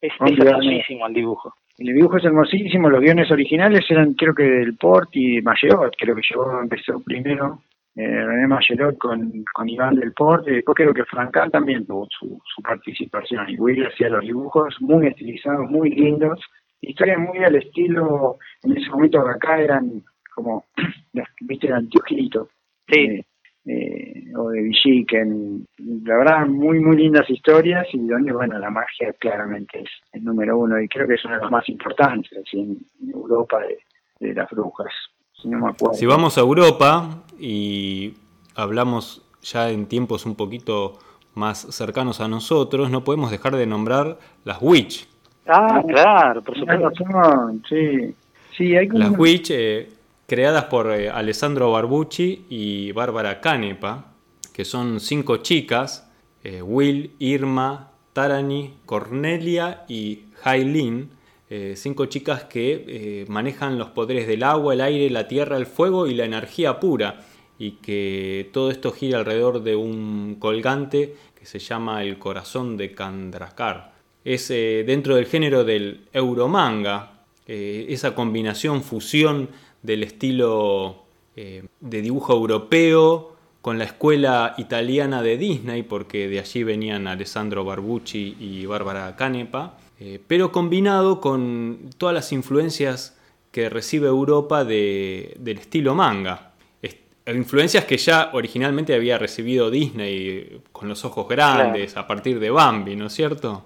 Es, es hermosísimo el dibujo. El dibujo es hermosísimo, los guiones originales eran creo que del Port y Mayerot, creo que yo empezó primero eh, René Mayerot con, con Iván del Port, y después creo que Francal también tuvo su, su participación, y Will hacía los dibujos muy estilizados, muy lindos, historias muy al estilo, en ese momento acá eran como, [clears throat] viste, eran anteojitos. Sí. Eh, eh, o de Villiquen. La verdad, muy, muy lindas historias y donde, bueno, la magia claramente es el número uno y creo que es uno de los más importantes en, Europa de, las brujas. Si, vamos a Europa y hablamos ya en tiempos un poquito más cercanos a nosotros, no podemos dejar de nombrar las Witch. Ah, claro, por supuesto. Sí, sí hay Las Witch, eh, creadas por eh, Alessandro Barbucci y Bárbara Canepa, que son cinco chicas, eh, Will, Irma, Tarani, Cornelia y Hailin, eh, cinco chicas que manejan los poderes del agua, el aire, la tierra, el fuego y la energía pura, y que todo esto gira alrededor de un colgante que se llama el corazón de Kandrakar. Es dentro del género del euromanga, esa combinación, fusión del estilo eh, de dibujo europeo con la escuela italiana de Disney, porque de allí venían Alessandro Barbucci y Bárbara Canepa, eh, pero combinado con todas las influencias que recibe Europa de, del estilo manga. influencias que ya originalmente había recibido Disney con los ojos grandes a partir de Bambi, ¿no es cierto?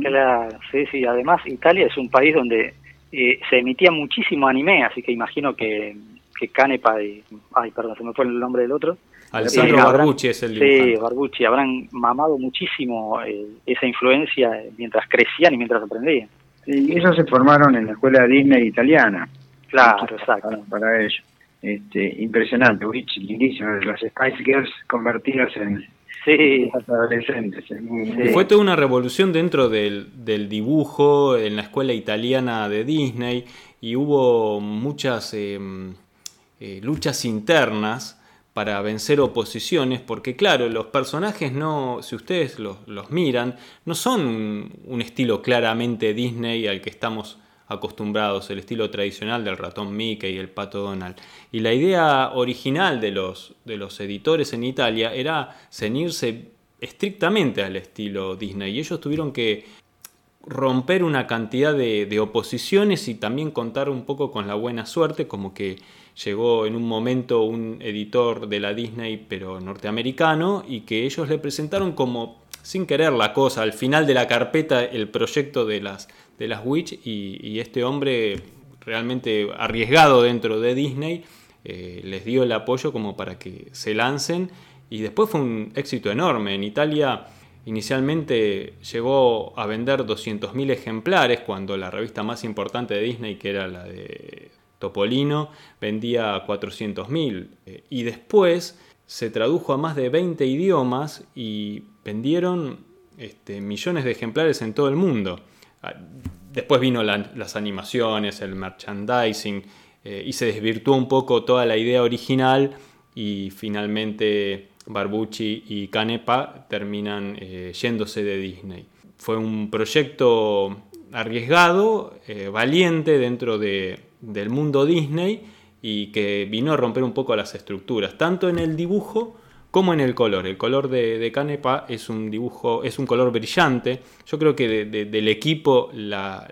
Claro, sí, sí. Además, Italia es un país donde eh, se emitía muchísimo anime, así que imagino que, que Canepa y... Ay, perdón, se me fue el nombre del otro. Alessandro Barbucci es el dibujante. Sí, Barbucci. Habrán mamado muchísimo eh, esa influencia mientras crecían y mientras aprendían. Y ellos se formaron en la escuela Disney italiana. Claro, exacto. Para, ellos. Este, impresionante, Witch, lindísimo. Las Spice Girls convertidas en, sí. adolescentes. Fue toda una revolución dentro del, del, dibujo en la escuela italiana de Disney y hubo muchas em, eh, luchas internas para vencer oposiciones, porque claro, los personajes no, si ustedes los, miran, no son un, estilo claramente Disney al que estamos acostumbrados, el estilo tradicional del ratón Mickey y el pato Donald. Y la idea original de los, de los editores en Italia era ceñirse estrictamente al estilo Disney y ellos tuvieron que romper una cantidad de, de oposiciones y también contar un poco con la buena suerte, como que llegó en un momento un editor de la Disney pero norteamericano y que ellos le presentaron como sin querer la cosa, al final de la carpeta el proyecto de las, de las Witch y, este hombre realmente arriesgado dentro de Disney eh, les dio el apoyo como para que se lancen y después fue un éxito enorme. En Italia inicialmente llegó a vender 200.000 ejemplares cuando la revista más importante de Disney, que era la de Topolino vendía 400.000 eh, y después se tradujo a más de 20 idiomas y vendieron este, millones de ejemplares en todo el mundo. Ah, después vino las animaciones, el merchandising eh, y se desvirtuó un poco toda la idea original y finalmente Barbucci y Canepa terminan eh, yéndose de Disney. Fue un proyecto arriesgado, valiente dentro de, del mundo Disney y que vino a romper un poco las estructuras, tanto en el dibujo como en el color. El color de, Canepa es un dibujo, es un color brillante. Yo creo que del equipo, la,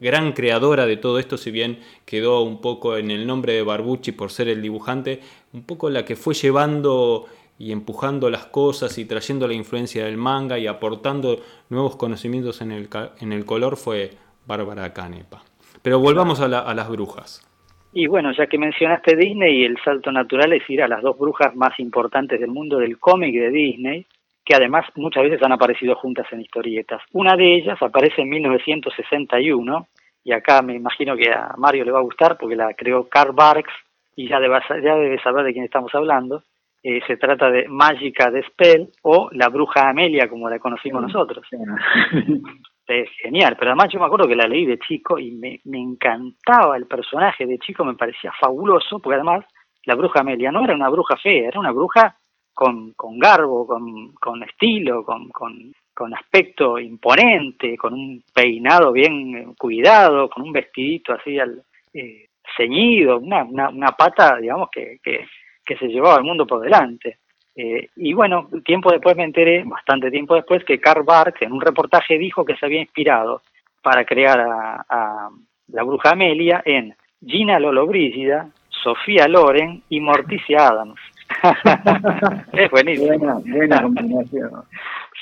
gran creadora de todo esto, si bien quedó un poco en el nombre de Barbucci por ser el dibujante, un poco la que fue llevando y empujando las cosas y trayendo la influencia del manga y aportando nuevos conocimientos en el, en el color fue Bárbara Canepa. Pero volvamos a, las brujas. Y bueno, ya que mencionaste Disney, el salto natural es ir a las dos brujas más importantes del mundo del cómic de Disney, que además muchas veces han aparecido juntas en historietas. Una de ellas aparece en 1961, y acá me imagino que a Mario le va a gustar porque la creó Karl Barks, y ya debe, ya debe saber de quién estamos hablando. Eh, se trata de Mágica de Spell o la bruja Amelia, como la conocimos nosotros. [laughs] es genial, pero además yo me acuerdo que la leí de chico y me, me encantaba el personaje de chico, me parecía fabuloso, porque además la bruja Amelia no era una bruja fea, era una bruja con, con garbo, con, con estilo, con, con, con aspecto imponente, con un peinado bien cuidado, con un vestidito así al, eh, ceñido, una, una, una pata, digamos, que, que, que se llevaba al mundo por delante. Eh, y bueno, tiempo después me enteré, bastante tiempo después, que Karl Barks en un reportaje dijo que se había inspirado para crear a, la bruja Amelia en Gina Lollobrigida, Sofía Loren y Morticia Adams. [laughs] es buenísimo. Buena, buena combinación.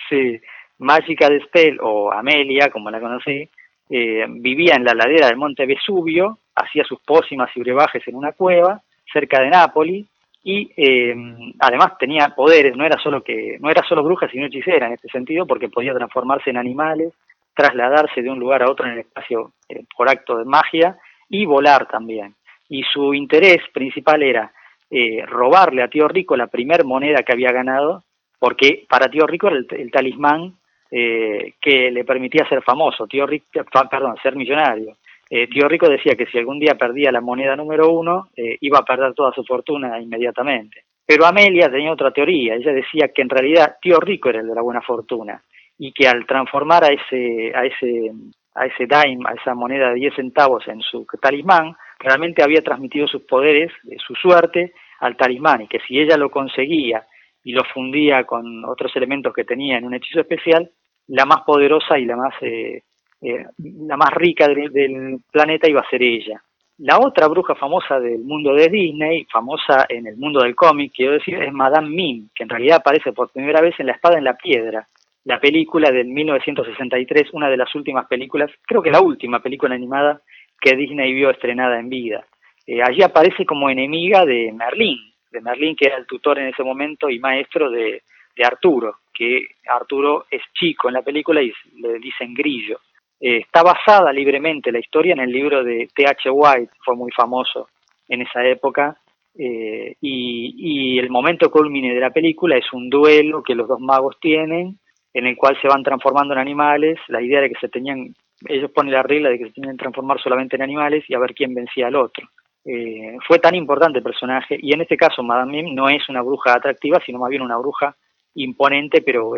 sí, Mágica de Spell o Amelia, como la conocí, eh, vivía en la ladera del monte Vesubio, hacía sus pócimas y brebajes en una cueva cerca de Nápoles y eh, además tenía poderes, no era solo que no era solo bruja sino hechicera en este sentido porque podía transformarse en animales, trasladarse de un lugar a otro en el espacio eh, por acto de magia y volar también. Y su interés principal era eh, robarle a Tío Rico la primer moneda que había ganado, porque para Tío Rico era el, talismán que le permitía ser famoso, Tío Rico, perdón, ser millonario. Eh, Tío Rico decía que si algún día perdía la moneda número uno, eh, iba a perder toda su fortuna inmediatamente. Pero Amelia tenía otra teoría, ella decía que en realidad Tío Rico era el de la buena fortuna y que al transformar a ese, a ese, a ese dime, a esa moneda de 10 centavos en su talismán, realmente había transmitido sus poderes, eh, su suerte al talismán y que si ella lo conseguía y lo fundía con otros elementos que tenía en un hechizo especial, la más poderosa y la más eh, la más rica del, planeta iba a ser ella. La otra bruja famosa del mundo de Disney, famosa en el mundo del cómic, quiero decir, es Madame Mim, que en realidad aparece por primera vez en La Espada en la Piedra, la película del 1963, una de las últimas películas, creo que la última película animada que Disney vio estrenada en vida. Eh, allí aparece como enemiga de Merlín, de Merlín que era el tutor en ese momento y maestro de Arturo, que Arturo es chico en la película y le dicen grillo. Eh, está basada libremente la historia en el libro de T.H. White, fue muy famoso en esa época, eh, y, y, el momento culmine de la película es un duelo que los dos magos tienen, en el cual se van transformando en animales, la idea de que se tenían, ellos ponen la regla de que se tenían que transformar solamente en animales y a ver quién vencía al otro. Eh, fue tan importante el personaje, y en este caso Madame Mim no es una bruja atractiva, sino más bien una bruja imponente, pero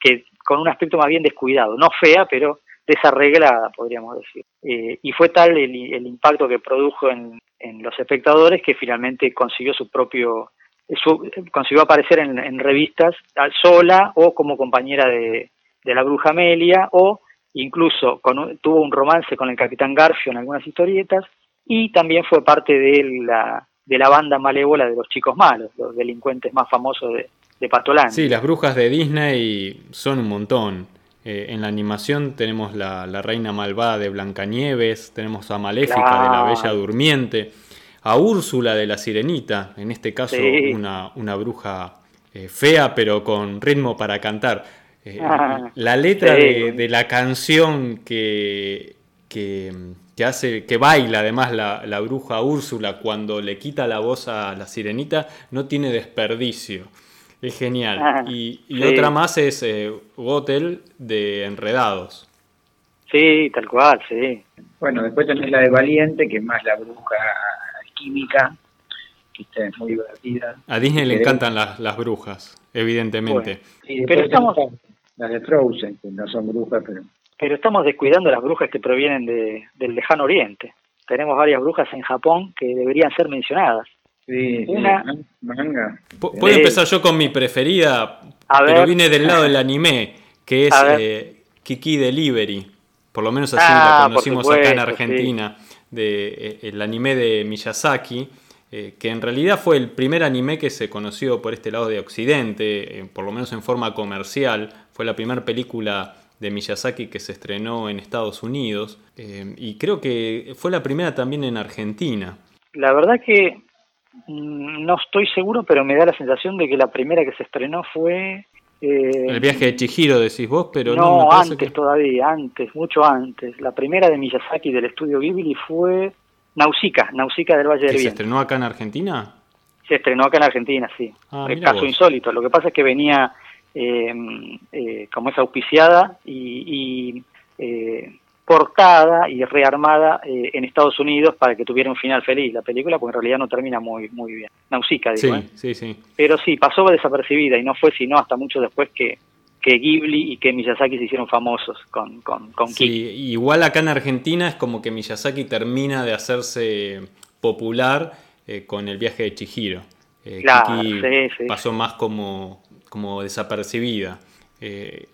que con un aspecto más bien descuidado, no fea, pero desarreglada, podríamos decir. Eh, y fue tal el, impacto que produjo en, los espectadores que finalmente consiguió su propio, consiguió aparecer en, revistas sola o como compañera de, la bruja Amelia o incluso tuvo un romance con el capitán Garfio en algunas historietas y también fue parte de la, de la banda malévola de los chicos malos, los delincuentes más famosos de, de. Sí, las brujas de Disney son un montón. Eh, en la animación tenemos la, la, reina malvada de Blancanieves, tenemos a Maléfica de la Bella Durmiente, a Úrsula de la Sirenita, en este caso una, una, bruja eh, fea pero con ritmo para cantar. Eh, ah, la letra de, de, la canción que, que, que, hace, que baila además la, la bruja Úrsula cuando le quita la voz a la sirenita no tiene desperdicio. Es genial. Ah, y, otra más es eh, de Enredados. Sí, tal cual, sí. Bueno, después tenés la de Valiente, que es más la bruja química, que es muy divertida. A Disney le encantan las, las brujas, evidentemente. pero estamos... Las de Frozen, que no son brujas, pero... Pero estamos descuidando las brujas que provienen de, del lejano oriente. Tenemos varias brujas en Japón que deberían ser mencionadas. Sí, una manga. Puedo empezar yo con mi preferida, pero viene del lado del anime, que es eh, Kiki Delivery. Por lo menos así la ah, conocimos acá en Argentina, de, eh, el anime de Miyazaki, eh, que en realidad fue el primer anime que se conoció por este lado de Occidente, por lo menos en forma comercial. Fue la primera película de Miyazaki que se estrenó en Estados Unidos y creo que fue la primera también en Argentina. La verdad que no estoy seguro, pero me da la sensación de que la primera que se estrenó fue... Eh, el viaje de Chihiro, decís vos, pero no... No, antes todavía, antes, mucho antes. La primera de Miyazaki del estudio Ghibli fue Nausicaa, Nausicaa del Valle del Viento. ¿Se estrenó acá en Argentina? Se estrenó acá en Argentina, sí. Ah, el caso insólito. Lo que pasa es que venía, eh, eh, como es auspiciada y, y portada y rearmada eh, en Estados Unidos para que tuviera un final feliz la película, porque en realidad no termina muy muy bien. Nausicaa, digo. Sí, ¿eh? sí, sí. Pero sí, pasó desapercibida y no fue sino hasta mucho después que, que Ghibli y que Miyazaki se hicieron famosos con, con, con sí, igual acá en Argentina es como que Miyazaki termina de hacerse popular eh, con el viaje de Chihiro. claro, pasó más como, como desapercibida.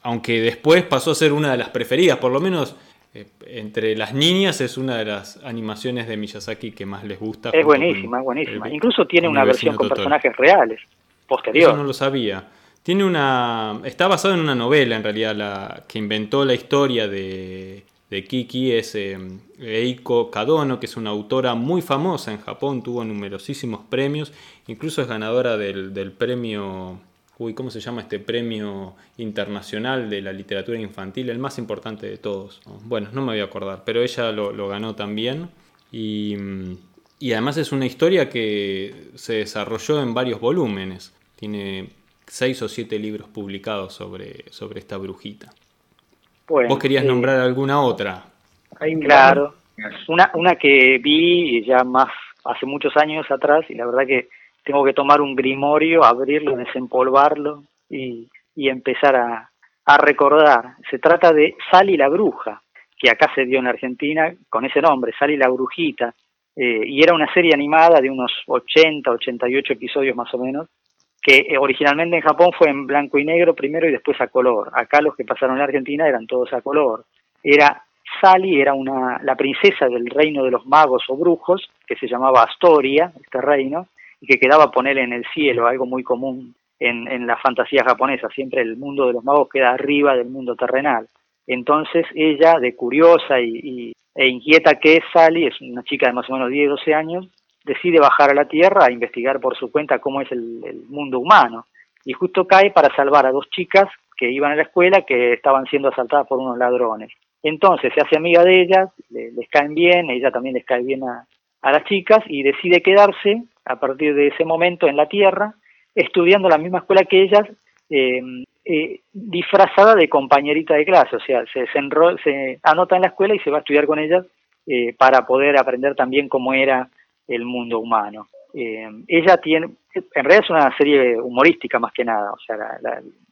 aunque después pasó a ser una de las preferidas, por lo menos eh, entre las niñas es una de las animaciones de Miyazaki que más les gusta. Es buenísima, es buenísima. Incluso tiene una versión con personajes reales, posterior. Eso no lo sabía. Tiene una, está basado en una novela en realidad, la que inventó la historia de, de Kiki es eh, Eiko Kadono, que es una autora muy famosa en Japón, tuvo numerosísimos premios, incluso es ganadora del, del premio uy, ¿cómo se llama este premio internacional de la literatura infantil? El más importante de todos. Bueno, no me voy a acordar, pero ella lo, ganó también. Y, además es una historia que se desarrolló en varios volúmenes. Tiene seis o siete libros publicados sobre, sobre esta brujita. ¿Vos querías nombrar alguna otra? Claro. Una, una que vi ya más hace muchos años atrás y la verdad que tengo que tomar un grimorio, abrirlo, desempolvarlo y, y empezar a, a, recordar. Se trata de Sally la Bruja, que acá se dio en Argentina con ese nombre, Sally la Brujita, eh, y era una serie animada de unos 80, 88 episodios más o menos, que eh, originalmente en Japón fue en blanco y negro primero y después a color. Acá los que pasaron en Argentina eran todos a color. Era Sally era una, la princesa del reino de los magos o brujos, que se llamaba Astoria, este reino, y que quedaba poner en el cielo, algo muy común en, en la fantasía japonesa, siempre el mundo de los magos queda arriba del mundo terrenal. Entonces ella, de curiosa y, e inquieta que es Sally, es una chica de más o menos 10, 12 años, decide bajar a la Tierra a investigar por su cuenta cómo es el, mundo humano. Y justo cae para salvar a dos chicas que iban a la escuela que estaban siendo asaltadas por unos ladrones. Entonces se hace amiga de ellas, les, caen bien, ella también les cae bien a, las chicas y decide quedarse a partir de ese momento en la Tierra, estudiando la misma escuela que ellas, eh, eh, disfrazada de compañerita de clase, o sea, se, se, anota en la escuela y se va a estudiar con ellas eh, para poder aprender también cómo era el mundo humano. Eh, ella tiene, en realidad es una serie humorística más que nada, o sea,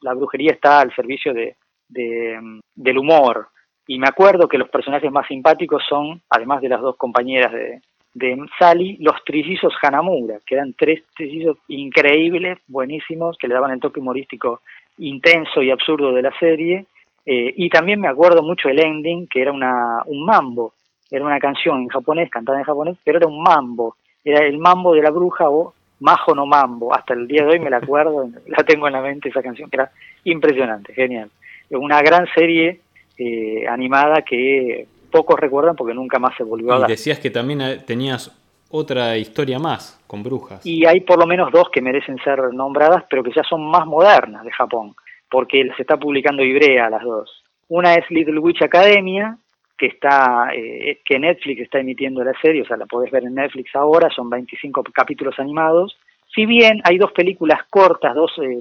la, brujería está al servicio de, del humor. Y me acuerdo que los personajes más simpáticos son, además de las dos compañeras de, de Sally, los trillizos Hanamura, que eran tres trillizos increíbles, buenísimos, que le daban el toque humorístico intenso y absurdo de la serie. Eh, y también me acuerdo mucho el ending, que era una, un mambo, era una canción en japonés, cantada en japonés, pero era un mambo, era el mambo de la bruja o Majo no Mambo, hasta el día de hoy me la acuerdo, [laughs] la tengo en la mente esa canción, que era impresionante, genial. Una gran serie eh, animada que pocos recuerdan porque nunca más se volvió a dar. Y decías que también eh, tenías otra historia más con brujas. Y hay por lo menos dos que merecen ser nombradas, pero que ya son más modernas de Japón, porque se está publicando Ibrea las dos. Una es Little Witch Academia, que está eh, que Netflix está emitiendo la serie, o sea, la podés ver en Netflix ahora, son 25 capítulos animados. Si bien hay dos películas cortas, dos, eh,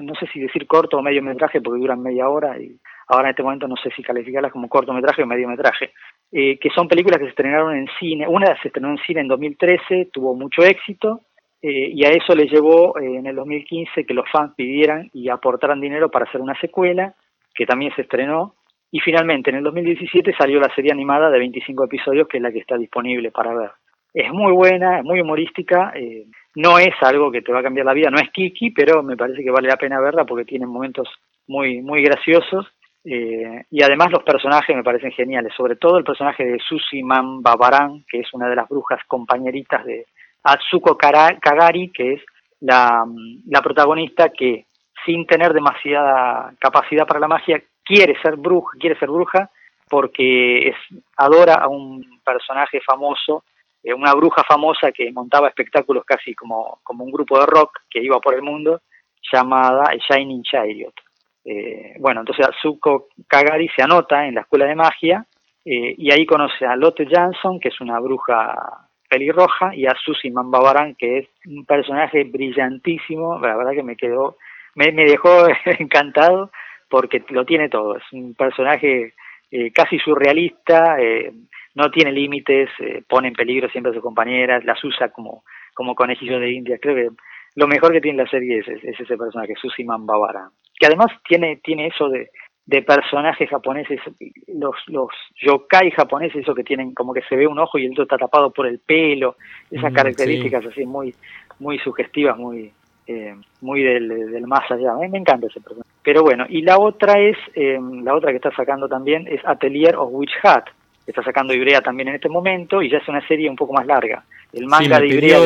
no sé si decir corto o medio metraje, porque duran media hora, y ahora en este momento no sé si calificarlas como cortometraje o mediometraje, eh, que son películas que se estrenaron en cine. Una se estrenó en cine en 2013, tuvo mucho éxito, eh, y a eso le llevó eh, en el 2015 que los fans pidieran y aportaran dinero para hacer una secuela, que también se estrenó, y finalmente en el 2017 salió la serie animada de 25 episodios, que es la que está disponible para ver. Es muy buena, es muy humorística, no es algo que te va a cambiar la vida, no es Kiki, pero me parece que vale la pena verla porque tiene momentos muy, muy graciosos eh, y además los personajes me parecen geniales, sobre todo el personaje de Susi Babaran, que es una de las brujas compañeritas de Atsuko Kagari, que es la, la protagonista que sin tener demasiada capacidad para la magia quiere ser bruja, quiere ser bruja porque es, adora a un personaje famoso, eh, una bruja famosa que montaba espectáculos casi como, como un grupo de rock que iba por el mundo, llamada Shining Chariot. Eh, bueno, entonces Azuko Kagari se anota en la escuela de magia eh, y ahí conoce a Lotte Jansson, que es una bruja pelirroja, y a Susie Mambabaran, que es un personaje brillantísimo, la verdad que me quedó, me, dejó [laughs] encantado porque lo tiene todo, es un personaje eh, casi surrealista, no tiene límites, pone en peligro siempre a sus compañeras, las usa como, como conejillo de India, creo que lo mejor que tiene la serie es, ese personaje, Susie Mambabaran que además tiene, tiene eso de, de personajes japoneses, los, los yokai japoneses, eso que tienen como que se ve un ojo y el otro está tapado por el pelo, esas mm, características así muy, muy sugestivas, muy, eh, muy del, del, más allá. A mí me encanta ese personaje. Pero bueno, y la otra es, eh, la otra que está sacando también es Atelier of Witch Hat, está sacando Ibrea también en este momento y ya es una serie un poco más larga. El manga de Ibrea.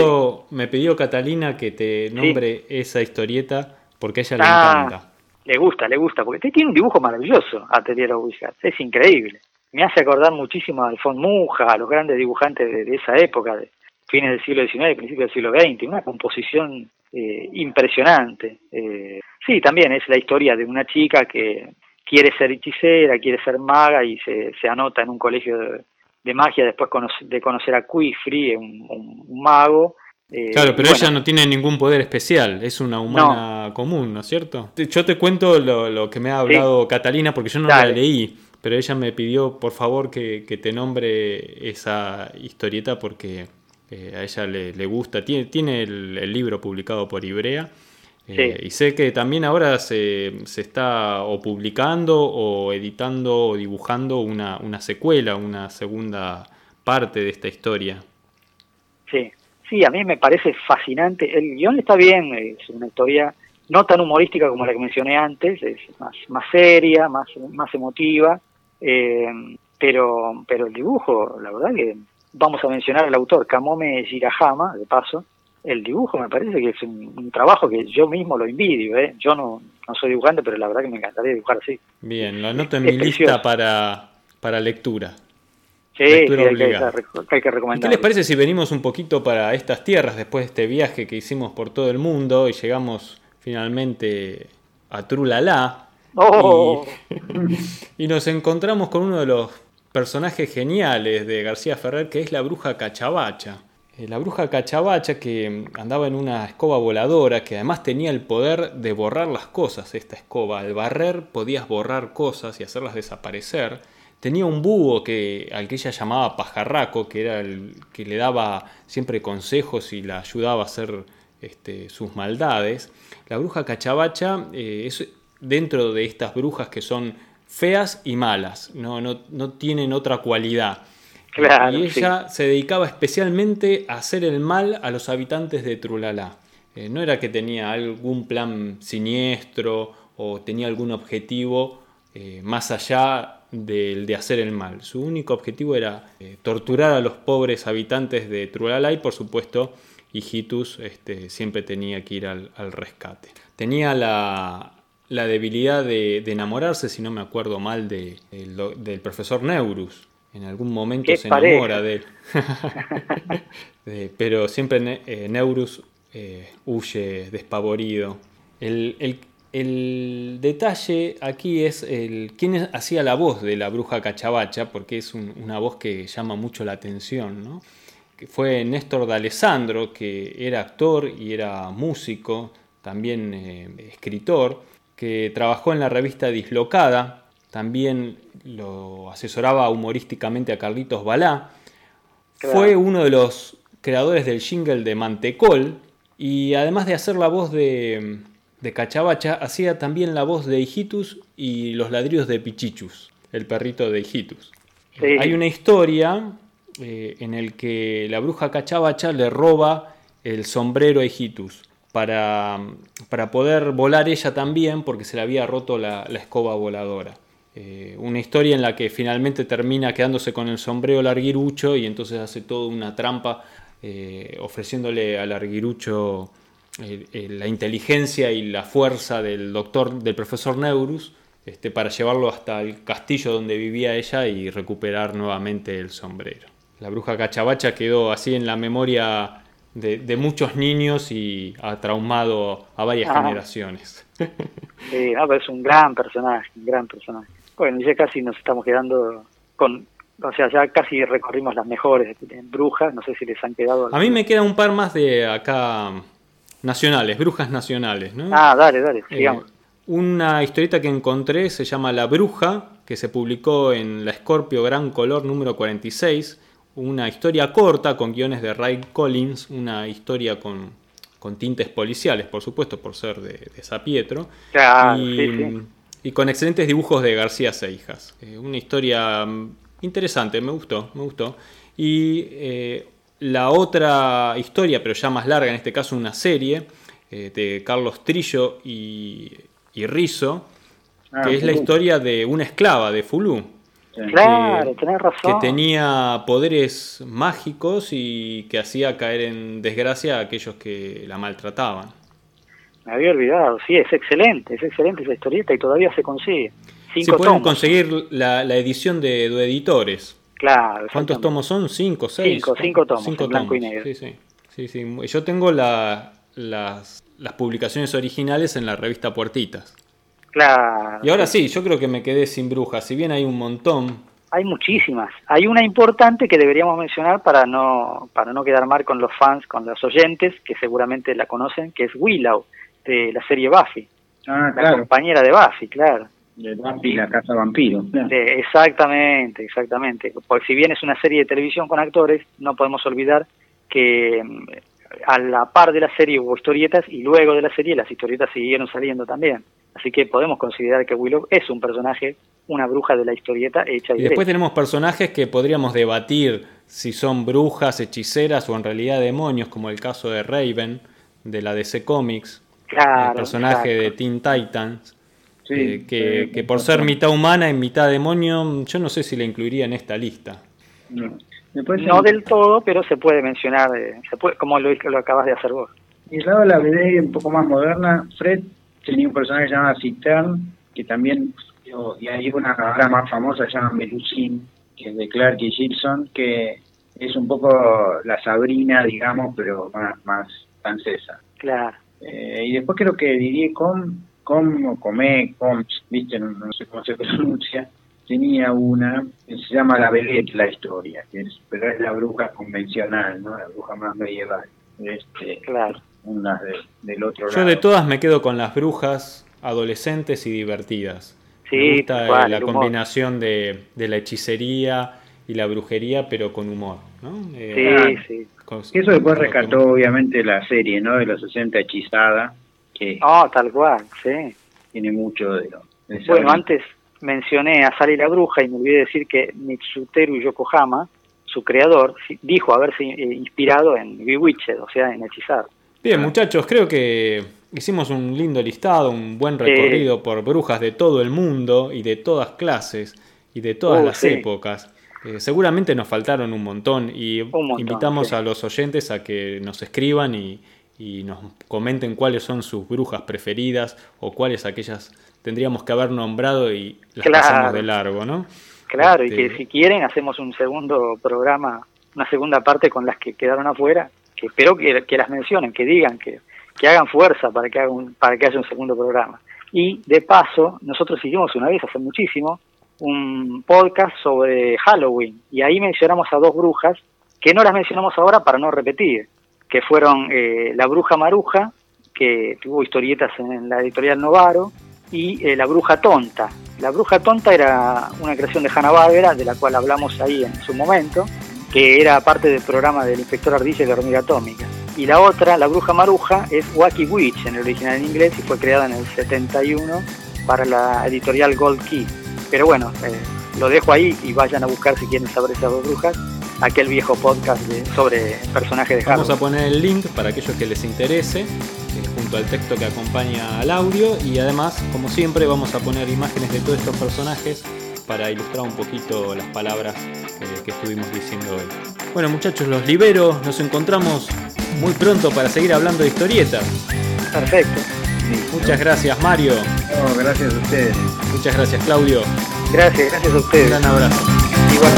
Me pidió Catalina que te nombre esa historieta porque a ella le ah, encanta. Le gusta, le gusta, porque tiene un dibujo maravilloso, Atelier Wizard, es increíble. Me hace acordar muchísimo a Alfon Muja, a los grandes dibujantes de, esa época, de fines del siglo XIX, principios del siglo XX, una composición eh, impresionante. Eh, sí, también es la historia de una chica que quiere ser hechicera, quiere ser maga y se, se anota en un colegio de, magia después de conocer a Quifri, un mago, eh, claro, pero ella no tiene ningún poder especial, es una humana común, ¿no es cierto? Yo te cuento lo, que me ha hablado Catalina, porque yo no la leí, pero ella me pidió por favor que, te nombre esa historieta porque eh, a ella le, gusta, tiene, tiene el, libro publicado por Ibrea. Eh, y sé que también ahora se, se, está o publicando o editando o dibujando una, una secuela, una segunda parte de esta historia. Sí, sí, a mí me parece fascinante. El guion está bien, es una historia no tan humorística como la que mencioné antes, es más, más seria, más, más emotiva, eh, pero, pero el dibujo, la verdad que vamos a mencionar al autor, Kamome Shirahama, de paso, el dibujo me parece que es un, trabajo que yo mismo lo envidio, ¿eh? yo no, no soy dibujante, pero la verdad que me encantaría dibujar así. Bien, lo anoto en mi lista para, para lectura. Sí, hay, que, recomendar. ¿Qué les parece si venimos un poquito para estas tierras después de este viaje que hicimos por todo el mundo y llegamos finalmente a Trulala? Oh. Y, [laughs] y nos encontramos con uno de los personajes geniales de García Ferrer, que es la bruja Cachabacha. Eh, la bruja Cachabacha que andaba en una escoba voladora, que además tenía el poder de borrar las cosas, esta escoba. Al barrer podías borrar cosas y hacerlas desaparecer. Tenía un búho que, al que ella llamaba pajarraco, que era el que le daba siempre consejos y la ayudaba a hacer este, sus maldades. La bruja Cachabacha eh, es dentro de estas brujas que son feas y malas, no, no, no tienen otra cualidad y ella se dedicaba especialmente a hacer el mal a los habitantes de Trulala. Eh, no era que tenía algún plan siniestro o tenía algún objetivo eh, más allá del de hacer el mal. Su único objetivo era eh, torturar a los pobres habitantes de Trulala y por supuesto Hijitus este, siempre tenía que ir al, rescate. Tenía la, debilidad de, enamorarse, si no me acuerdo mal, del profesor Neurus en algún momento se enamora de él. [laughs] pero siempre eh, Neurus eh, huye despavorido. El, detalle aquí es el, quién hacía la voz de la bruja cachabacha, porque es una voz que llama mucho la atención. ¿no? Que fue Néstor de Alessandro, que era actor y era músico, también eh, escritor, que trabajó en la revista Dislocada, también lo asesoraba humorísticamente a Carlitos Balá. Fue uno de los creadores del jingle de Mantecol y además de hacer la voz de, de Cachabacha, hacía también la voz de Hijitus y los ladrillos de Pichichus, el perrito de Hijitus. Hay una historia eh, en el que la bruja Cachabacha le roba el sombrero a Hijitus para, para, poder volar ella también porque se le había roto la escoba voladora. Eh, una historia en la que finalmente termina quedándose con el sombrero larguirucho y entonces hace toda una trampa eh, ofreciéndole al larguirucho eh, la inteligencia y la fuerza del doctor, del profesor Neurus, este, para llevarlo hasta el castillo donde vivía ella y recuperar nuevamente el sombrero. La bruja cachabacha quedó así en la memoria de, muchos niños y ha traumado a varias generaciones. [laughs] Sí, es un gran personaje, un gran personaje. Bueno, ya casi nos estamos quedando con, o sea, ya casi recorrimos las mejores brujas, no sé si les han quedado. A mí me queda un par más de acá nacionales, brujas nacionales, ¿no? Ah, dale, dale. Eh, una historieta que encontré se llama La Bruja, que se publicó en La Escorpio Gran Color número 46. Una historia corta con guiones de Ray Collins, una historia con, con tintes policiales, por supuesto, por ser de, de Zapietro. Claro, sí, sí y con excelentes dibujos de García Seijas. Eh, una historia mm, interesante, me gustó, me gustó. Y eh, la otra historia, pero ya más larga, en este caso una serie, eh, de Carlos Trillo y, y Rizo, ah, que es la historia de una esclava de Fulú. Claro, tenés razón. Que tenía poderes mágicos y que hacía caer en desgracia a aquellos que la maltrataban. Me había olvidado, sí, es excelente, es excelente esa historieta y todavía se consigue. Cinco se pueden conseguir la, edición de, editores. Claro. ¿Cuántos tomos son? ¿Cinco, seis? Cinco, cinco tomos, cinco blanco y negro. Sí, sí. sí, sí. Yo tengo las, las publicaciones originales en la revista Puertitas. Claro. Y ahora sí, yo creo que me quedé sin brujas. Si bien hay un montón. Hay muchísimas. Hay una importante que deberíamos mencionar para no, para no quedar mal con los fans, con los oyentes, que seguramente la conocen, que es Willow de la serie Buffy. Ah, la compañera de Buffy, claro. De Buffy, la casa vampiro. exactamente, exactamente. Porque si bien es una serie de televisión con actores, no podemos olvidar que mm, a la par de la serie hubo historietas y luego de la serie las historietas siguieron saliendo también. Así que podemos considerar que Willow es un personaje, una bruja de la historieta hecha y después tenemos personajes que podríamos debatir si son brujas, hechiceras o en realidad demonios, como el caso de Raven de la DC Comics, el personaje de Teen Titans. eh, que, por ser mitad humana y mitad demonio, yo no sé si la incluiría en esta lista. No, no del todo, pero se puede mencionar, eh, se puede, como lo, lo acabas de hacer vos. Y al lado de la BD un poco más moderna, Fred tenía un personaje llamado Citern, que también, y hay una palabra más famosa, se llama Melusine, que es de Clark y Gibson, que es un poco la Sabrina, digamos, pero más, más francesa. Claro. Eh, y después creo que Didier Com, Com o Comé, Coms, viste, no, sé cómo se [laughs] pronuncia, tenía una que se llama La Belette, la historia, que es, pero es la bruja convencional, ¿no? La bruja más medieval. Este, claro. Una del otro Yo de todas me quedo con las brujas adolescentes y divertidas. Sí, me gusta la combinación de, de la hechicería y la brujería, pero con humor, ¿no? Eh, sí, sí. Eso después rescató, obviamente, la serie, ¿no? De los 60 hechizada, que... Ah, tal cual, sí. Tiene mucho de lo... bueno, antes mencioné a Sally la Bruja y me olvidé decir que Mitsuteru Yokohama, su creador, dijo haberse eh, inspirado en Bewitched, o sea, en Hechizar. Bien, muchachos, creo que hicimos un lindo listado, un buen recorrido por brujas de todo el mundo y de todas clases y de todas uh, las épocas. Eh, seguramente nos faltaron un montón y invitamos a los oyentes a que nos escriban y, nos comenten cuáles son sus brujas preferidas o cuáles aquellas tendríamos que haber nombrado y las pasamos de largo, ¿no? Claro, y que este, si quieren hacemos un segundo programa, una segunda parte con las que quedaron afuera, que espero que, las mencionen, que digan, que, que hagan fuerza para que, haga un, para que haya un segundo programa. Y de paso, nosotros hicimos una vez hace muchísimo, un podcast sobre Halloween y ahí mencionamos a dos brujas que no las mencionamos ahora para no repetir, que fueron eh, la bruja Maruja, que tuvo historietas en la editorial Novaro, y eh, la bruja tonta. La bruja tonta era una creación de Hanna-Barbera, de la cual hablamos ahí en su momento, que era parte del programa del inspector Ardilla y la hormiga atómica. Y la otra, la bruja maruja, es Wacky Witch en el original en inglés y fue creada en el 71 para la editorial Gold Key. Pero bueno, eh, lo dejo ahí y vayan a buscar si quieren saber esas dos brujas, aquel viejo podcast sobre personajes de Vamos a poner el link para aquellos que les interese, eh, junto al texto que acompaña al audio y además, como siempre, vamos a poner imágenes de todos estos personajes para ilustrar un poquito las palabras que estuvimos diciendo hoy. Bueno muchachos, los libero, nos encontramos muy pronto para seguir hablando de historietas. Perfecto. Muchas gracias Mario. gracias a ustedes. Muchas gracias Claudio. Gracias, gracias a ustedes. Un gran abrazo. Igual.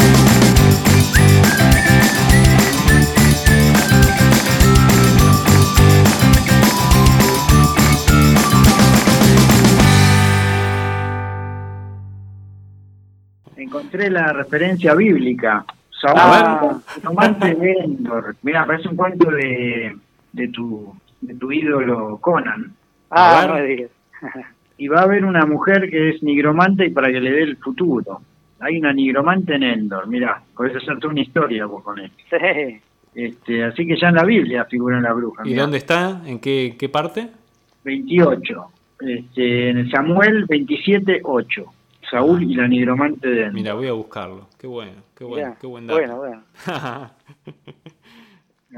Encontré la referencia bíblica. Saúl, tomate de Endor. Mira, parece un cuento de, de, tu, de tu ídolo Conan. Ah, no me digas. [laughs] y va a haber una mujer que es nigromante y para que le dé el futuro. Hay una nigromante en Endor, mira, podés hacerte una historia vos con él. Sí. Este, así que ya en la Biblia figura la bruja. ¿Y dónde está? ¿En qué, qué parte? 28. Este, en Samuel 27, 8. Saúl y la nigromante de Endor. Mira, voy a buscarlo. Qué bueno, qué bueno, qué buen dato. Bueno, bueno. [laughs]